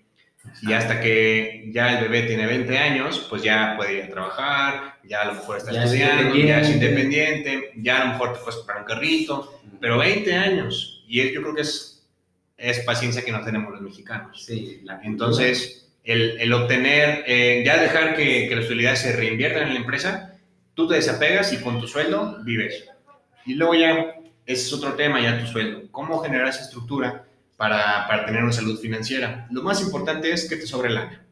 Y hasta que ya el bebé tiene 20 años, pues ya puede ir a trabajar, ya a lo mejor está estudiando, ya es independiente, ya a lo mejor te puedes comprar un carrito, pero 20 años. Y yo creo que es, es paciencia que no tenemos los mexicanos. Sí, Entonces, el, el obtener, eh, ya dejar que, que las utilidades se reinviertan en la empresa, tú te desapegas y con tu sueldo vives. Y luego ya, ese es otro tema, ya tu sueldo. ¿Cómo generar esa estructura para, para tener una salud financiera? Lo más importante es que te sobre lana.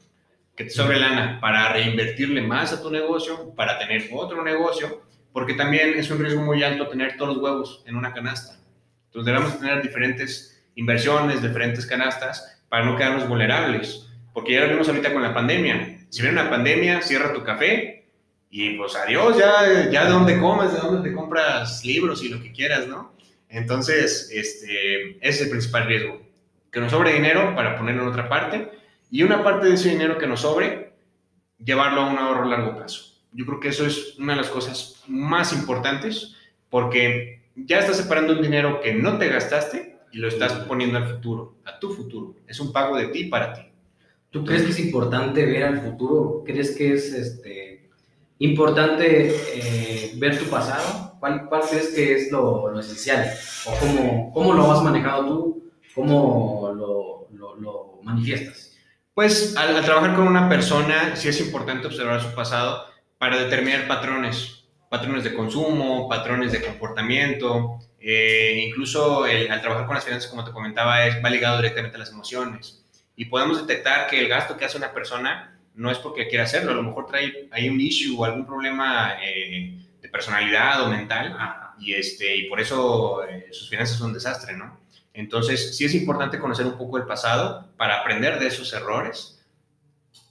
Que te sobre lana para reinvertirle más a tu negocio, para tener otro negocio, porque también es un riesgo muy alto tener todos los huevos en una canasta. Entonces debemos tener diferentes inversiones, diferentes canastas, para no quedarnos vulnerables porque ya lo vimos ahorita con la pandemia. Si viene una pandemia, cierra tu café y pues adiós, ya, ya de dónde comes, de dónde te compras libros y lo que quieras, ¿no? Entonces, este, ese es el principal riesgo. Que nos sobre dinero para ponerlo en otra parte y una parte de ese dinero que nos sobre, llevarlo a un ahorro a largo plazo. Yo creo que eso es una de las cosas más importantes porque ya estás separando un dinero que no te gastaste y lo estás poniendo al futuro, a tu futuro. Es un pago de ti para ti. ¿Tú crees que es importante ver al futuro? ¿Crees que es este, importante eh, ver tu pasado? ¿Cuál, ¿Cuál, crees que es lo, lo esencial? ¿O cómo, cómo, lo has manejado tú? ¿Cómo lo, lo, lo manifiestas? Pues al, al, trabajar con una persona sí es importante observar su pasado para determinar patrones, patrones de consumo, patrones de comportamiento, eh, incluso el, al trabajar con las finanzas, como te comentaba, es, va ligado directamente a las emociones y podemos detectar que el gasto que hace una persona no es porque quiera hacerlo, a lo mejor trae hay un issue o algún problema eh, de personalidad o mental y, este, y por eso eh, sus finanzas son un desastre, ¿no? Entonces, sí es importante conocer un poco el pasado para aprender de esos errores,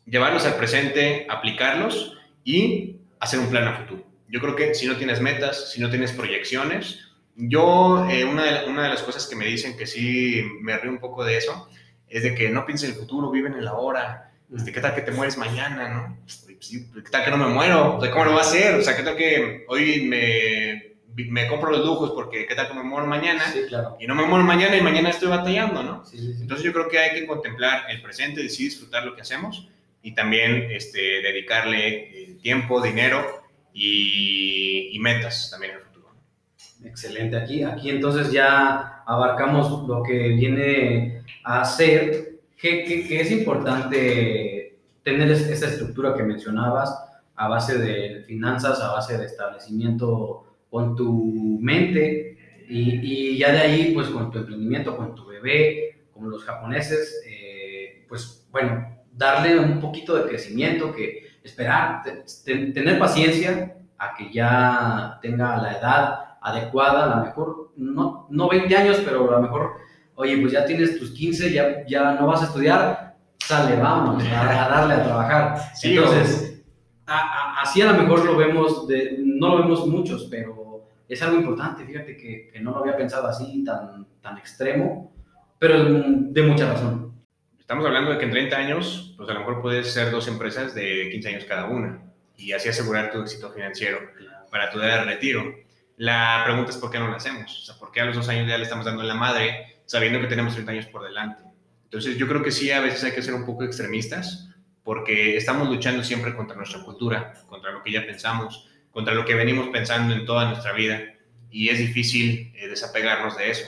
llevarlos al presente, aplicarlos y hacer un plan a futuro. Yo creo que si no tienes metas, si no tienes proyecciones, yo, eh, una, de, una de las cosas que me dicen que sí me río un poco de eso, es de que no pienses en el futuro, viven en la hora. Este, ¿Qué tal que te mueres mañana, no? Pues, ¿Qué tal que no me muero? ¿Cómo lo va a hacer? O sea, ¿qué tal que hoy me, me compro los lujos porque qué tal que me muero mañana? Sí, claro. Y no me muero mañana y mañana estoy batallando, ¿no? Sí, sí, Entonces yo creo que hay que contemplar el presente, y disfrutar lo que hacemos y también este, dedicarle eh, tiempo, dinero y, y metas también en el futuro. Excelente. Aquí, aquí entonces ya abarcamos lo que viene hacer, que, que, es importante tener esa estructura que mencionabas a base de finanzas, a base de establecimiento con tu mente y, y ya de ahí pues con tu emprendimiento, con tu bebé, como los japoneses, eh, pues bueno, darle un poquito de crecimiento, que esperar, tener paciencia a que ya tenga la edad adecuada, a lo mejor, no, no 20 años, pero a lo mejor oye, pues ya tienes tus 15, ya, ya no vas a estudiar, sale, vamos a, darle a trabajar. Entonces, así a lo mejor lo vemos, de, no lo vemos muchos, pero es algo importante, fíjate que, que, no lo había pensado así, tan, tan extremo, pero de mucha razón. Estamos hablando de que en 30 años, pues a lo mejor puedes ser dos empresas de 15 años cada una y así asegurar tu éxito financiero para tu edad de retiro. La pregunta es por qué no lo hacemos, o sea, por qué a los dos años ya le estamos dando la madre sabiendo que tenemos 30 años por delante. Entonces yo creo que sí, a veces hay que ser un poco extremistas porque estamos luchando siempre contra nuestra cultura, contra lo que ya pensamos, contra lo que venimos pensando en toda nuestra vida y es difícil eh, desapegarnos de eso.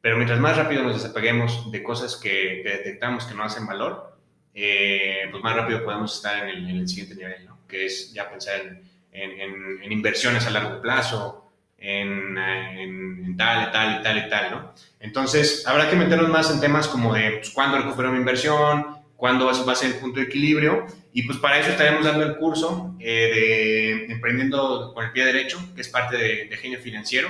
Pero mientras más rápido nos desapeguemos de cosas que, detectamos que no hacen valor, eh, pues más rápido podemos estar en el, en el siguiente nivel, ¿no? que es ya pensar en, en, en inversiones a largo plazo, en, en, tal, tal y tal y tal, ¿no? Entonces, habrá que meternos más en temas como de pues, cuándo recupero mi inversión, cuándo va a ser el punto de equilibrio, y pues para eso estaremos dando el curso eh, de Emprendiendo con el Pie Derecho, que es parte de, de Genio Financiero,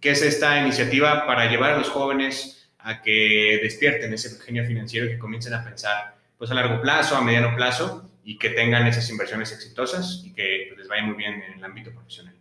que es esta iniciativa para llevar a los jóvenes a que despierten ese genio financiero y que comiencen a pensar pues a largo plazo, a mediano plazo, y que tengan esas inversiones exitosas y que pues, les vaya muy bien en el ámbito profesional.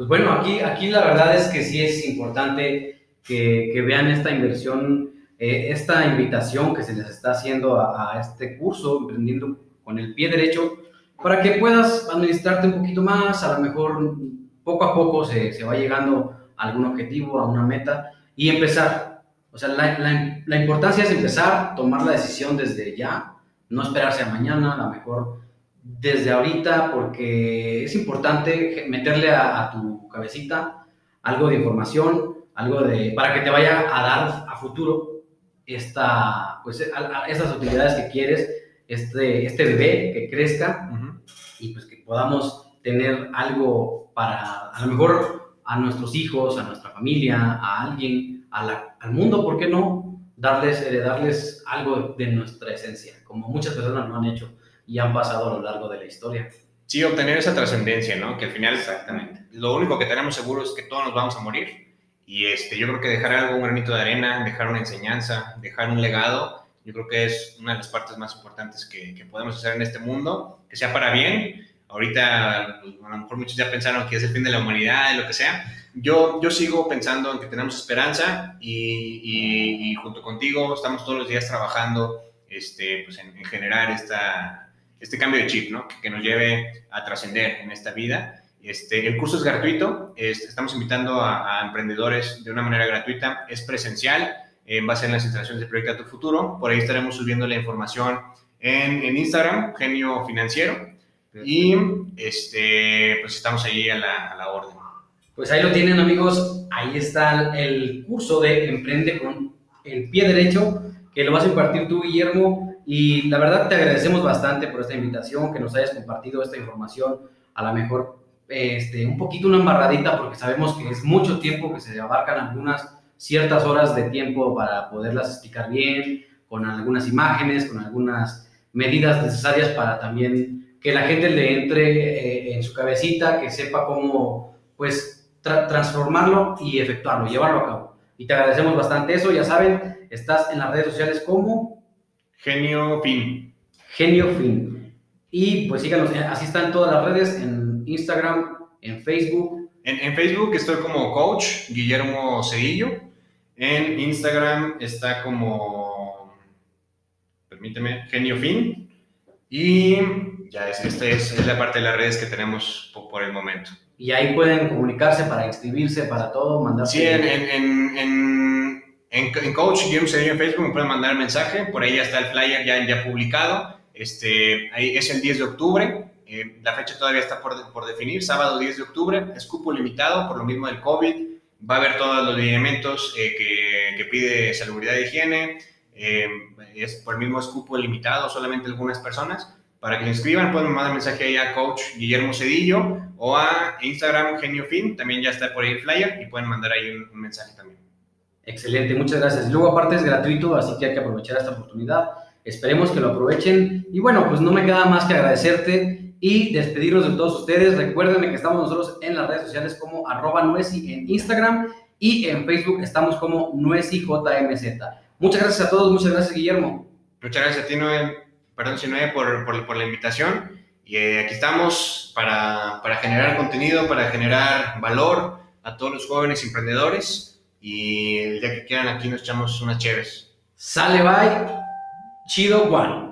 Pues bueno, aquí, aquí la verdad es que sí es importante que, vean esta inversión, eh, esta invitación que se les está haciendo a, a, este curso, Emprendiendo con el Pie Derecho, para que puedas administrarte un poquito más, a lo mejor poco a poco se, se va llegando a algún objetivo, a una meta, y empezar. O sea, la, la, la importancia es empezar, tomar la decisión desde ya, no esperarse a mañana, a lo mejor desde ahorita, porque es importante meterle a, tu cabecita algo de información, algo de, para que te vaya a dar a futuro esta, pues, estas utilidades que quieres, este, este bebé que crezca y pues que podamos tener algo para, a lo mejor a nuestros hijos, a nuestra familia, a alguien, al mundo, ¿por qué no? Darles, heredarles algo de nuestra esencia, como muchas personas lo han hecho y han pasado a lo largo de la historia. Sí, obtener esa trascendencia, ¿no? Que al final, exactamente, lo único que tenemos seguro es que todos nos vamos a morir. Y este, yo creo que dejar algo, un granito de arena, dejar una enseñanza, dejar un legado, yo creo que es una de las partes más importantes que, que podemos hacer en este mundo, que sea para bien ahorita pues, a lo mejor muchos ya pensaron que es el fin de la humanidad y lo que sea. Yo, yo sigo pensando en que tenemos esperanza y, y, junto contigo estamos todos los días trabajando este, pues en, generar esta, este cambio de chip, ¿no? que, nos lleve a trascender en esta vida. Este, el curso es gratuito, este, estamos invitando a, emprendedores de una manera gratuita, es presencial, en base en las instalaciones de Proyecta Tu Futuro, por ahí estaremos subiendo la información en, en Instagram, Genio Financiero, y este, pues estamos ahí a la, a la, orden. Pues ahí lo tienen amigos, ahí está el curso de Emprende con el pie derecho, que lo vas a impartir tú Guillermo, y la verdad te agradecemos bastante por esta invitación, que nos hayas compartido esta información, a lo mejor este, un poquito una embarradita, porque sabemos que es mucho tiempo, que se abarcan algunas ciertas horas de tiempo para poderlas explicar bien, con algunas imágenes, con algunas medidas necesarias para también que la gente le entre eh, en su cabecita, que sepa cómo, pues, transformarlo y efectuarlo, llevarlo a cabo. Y te agradecemos bastante eso, ya saben, estás en las redes sociales como... Genio Fin. Genio Fin. Y pues síganos, eh, así están todas las redes, en Instagram, en Facebook. En, en Facebook estoy como coach Guillermo Cedillo. En Instagram está como, permíteme, Genio Fin. Y ya es, esta es, la parte de las redes que tenemos por, el momento. Y ahí pueden comunicarse para inscribirse, para todo, mandar. Sí, en, en, en, en, Coach Guillermo en Facebook me pueden mandar mensaje, por ahí ya está el flyer ya, ya publicado. Este, ahí es el 10 de octubre, eh, la fecha todavía está por, por, definir, sábado 10 de octubre, es cupo limitado por lo mismo del COVID, va a haber todos los lineamientos eh, que, que, pide salubridad y higiene, eh, es por el mismo cupo limitado, solamente algunas personas. Para que se inscriban, pueden mandar mensaje ahí a Coach Guillermo Cedillo o a Instagram Genio Fin, también ya está por ahí el flyer y pueden mandar ahí un, mensaje también. Excelente, muchas gracias. Luego aparte es gratuito, así que hay que aprovechar esta oportunidad. Esperemos que lo aprovechen. Y bueno, pues no me queda más que agradecerte y despedirnos de todos ustedes. Recuerden que estamos nosotros en las redes sociales como arroba Nuesi en Instagram y en Facebook estamos como NuesiJMZ. Muchas gracias a todos, muchas gracias Guillermo. Muchas gracias a ti, Noel perdón, Sinue, por, por, por la invitación. Y eh, aquí estamos para, para, generar contenido, para generar valor a todos los jóvenes emprendedores. Y el día que quieran, aquí nos echamos unas chéves. Sale, bye. Chido, Juan.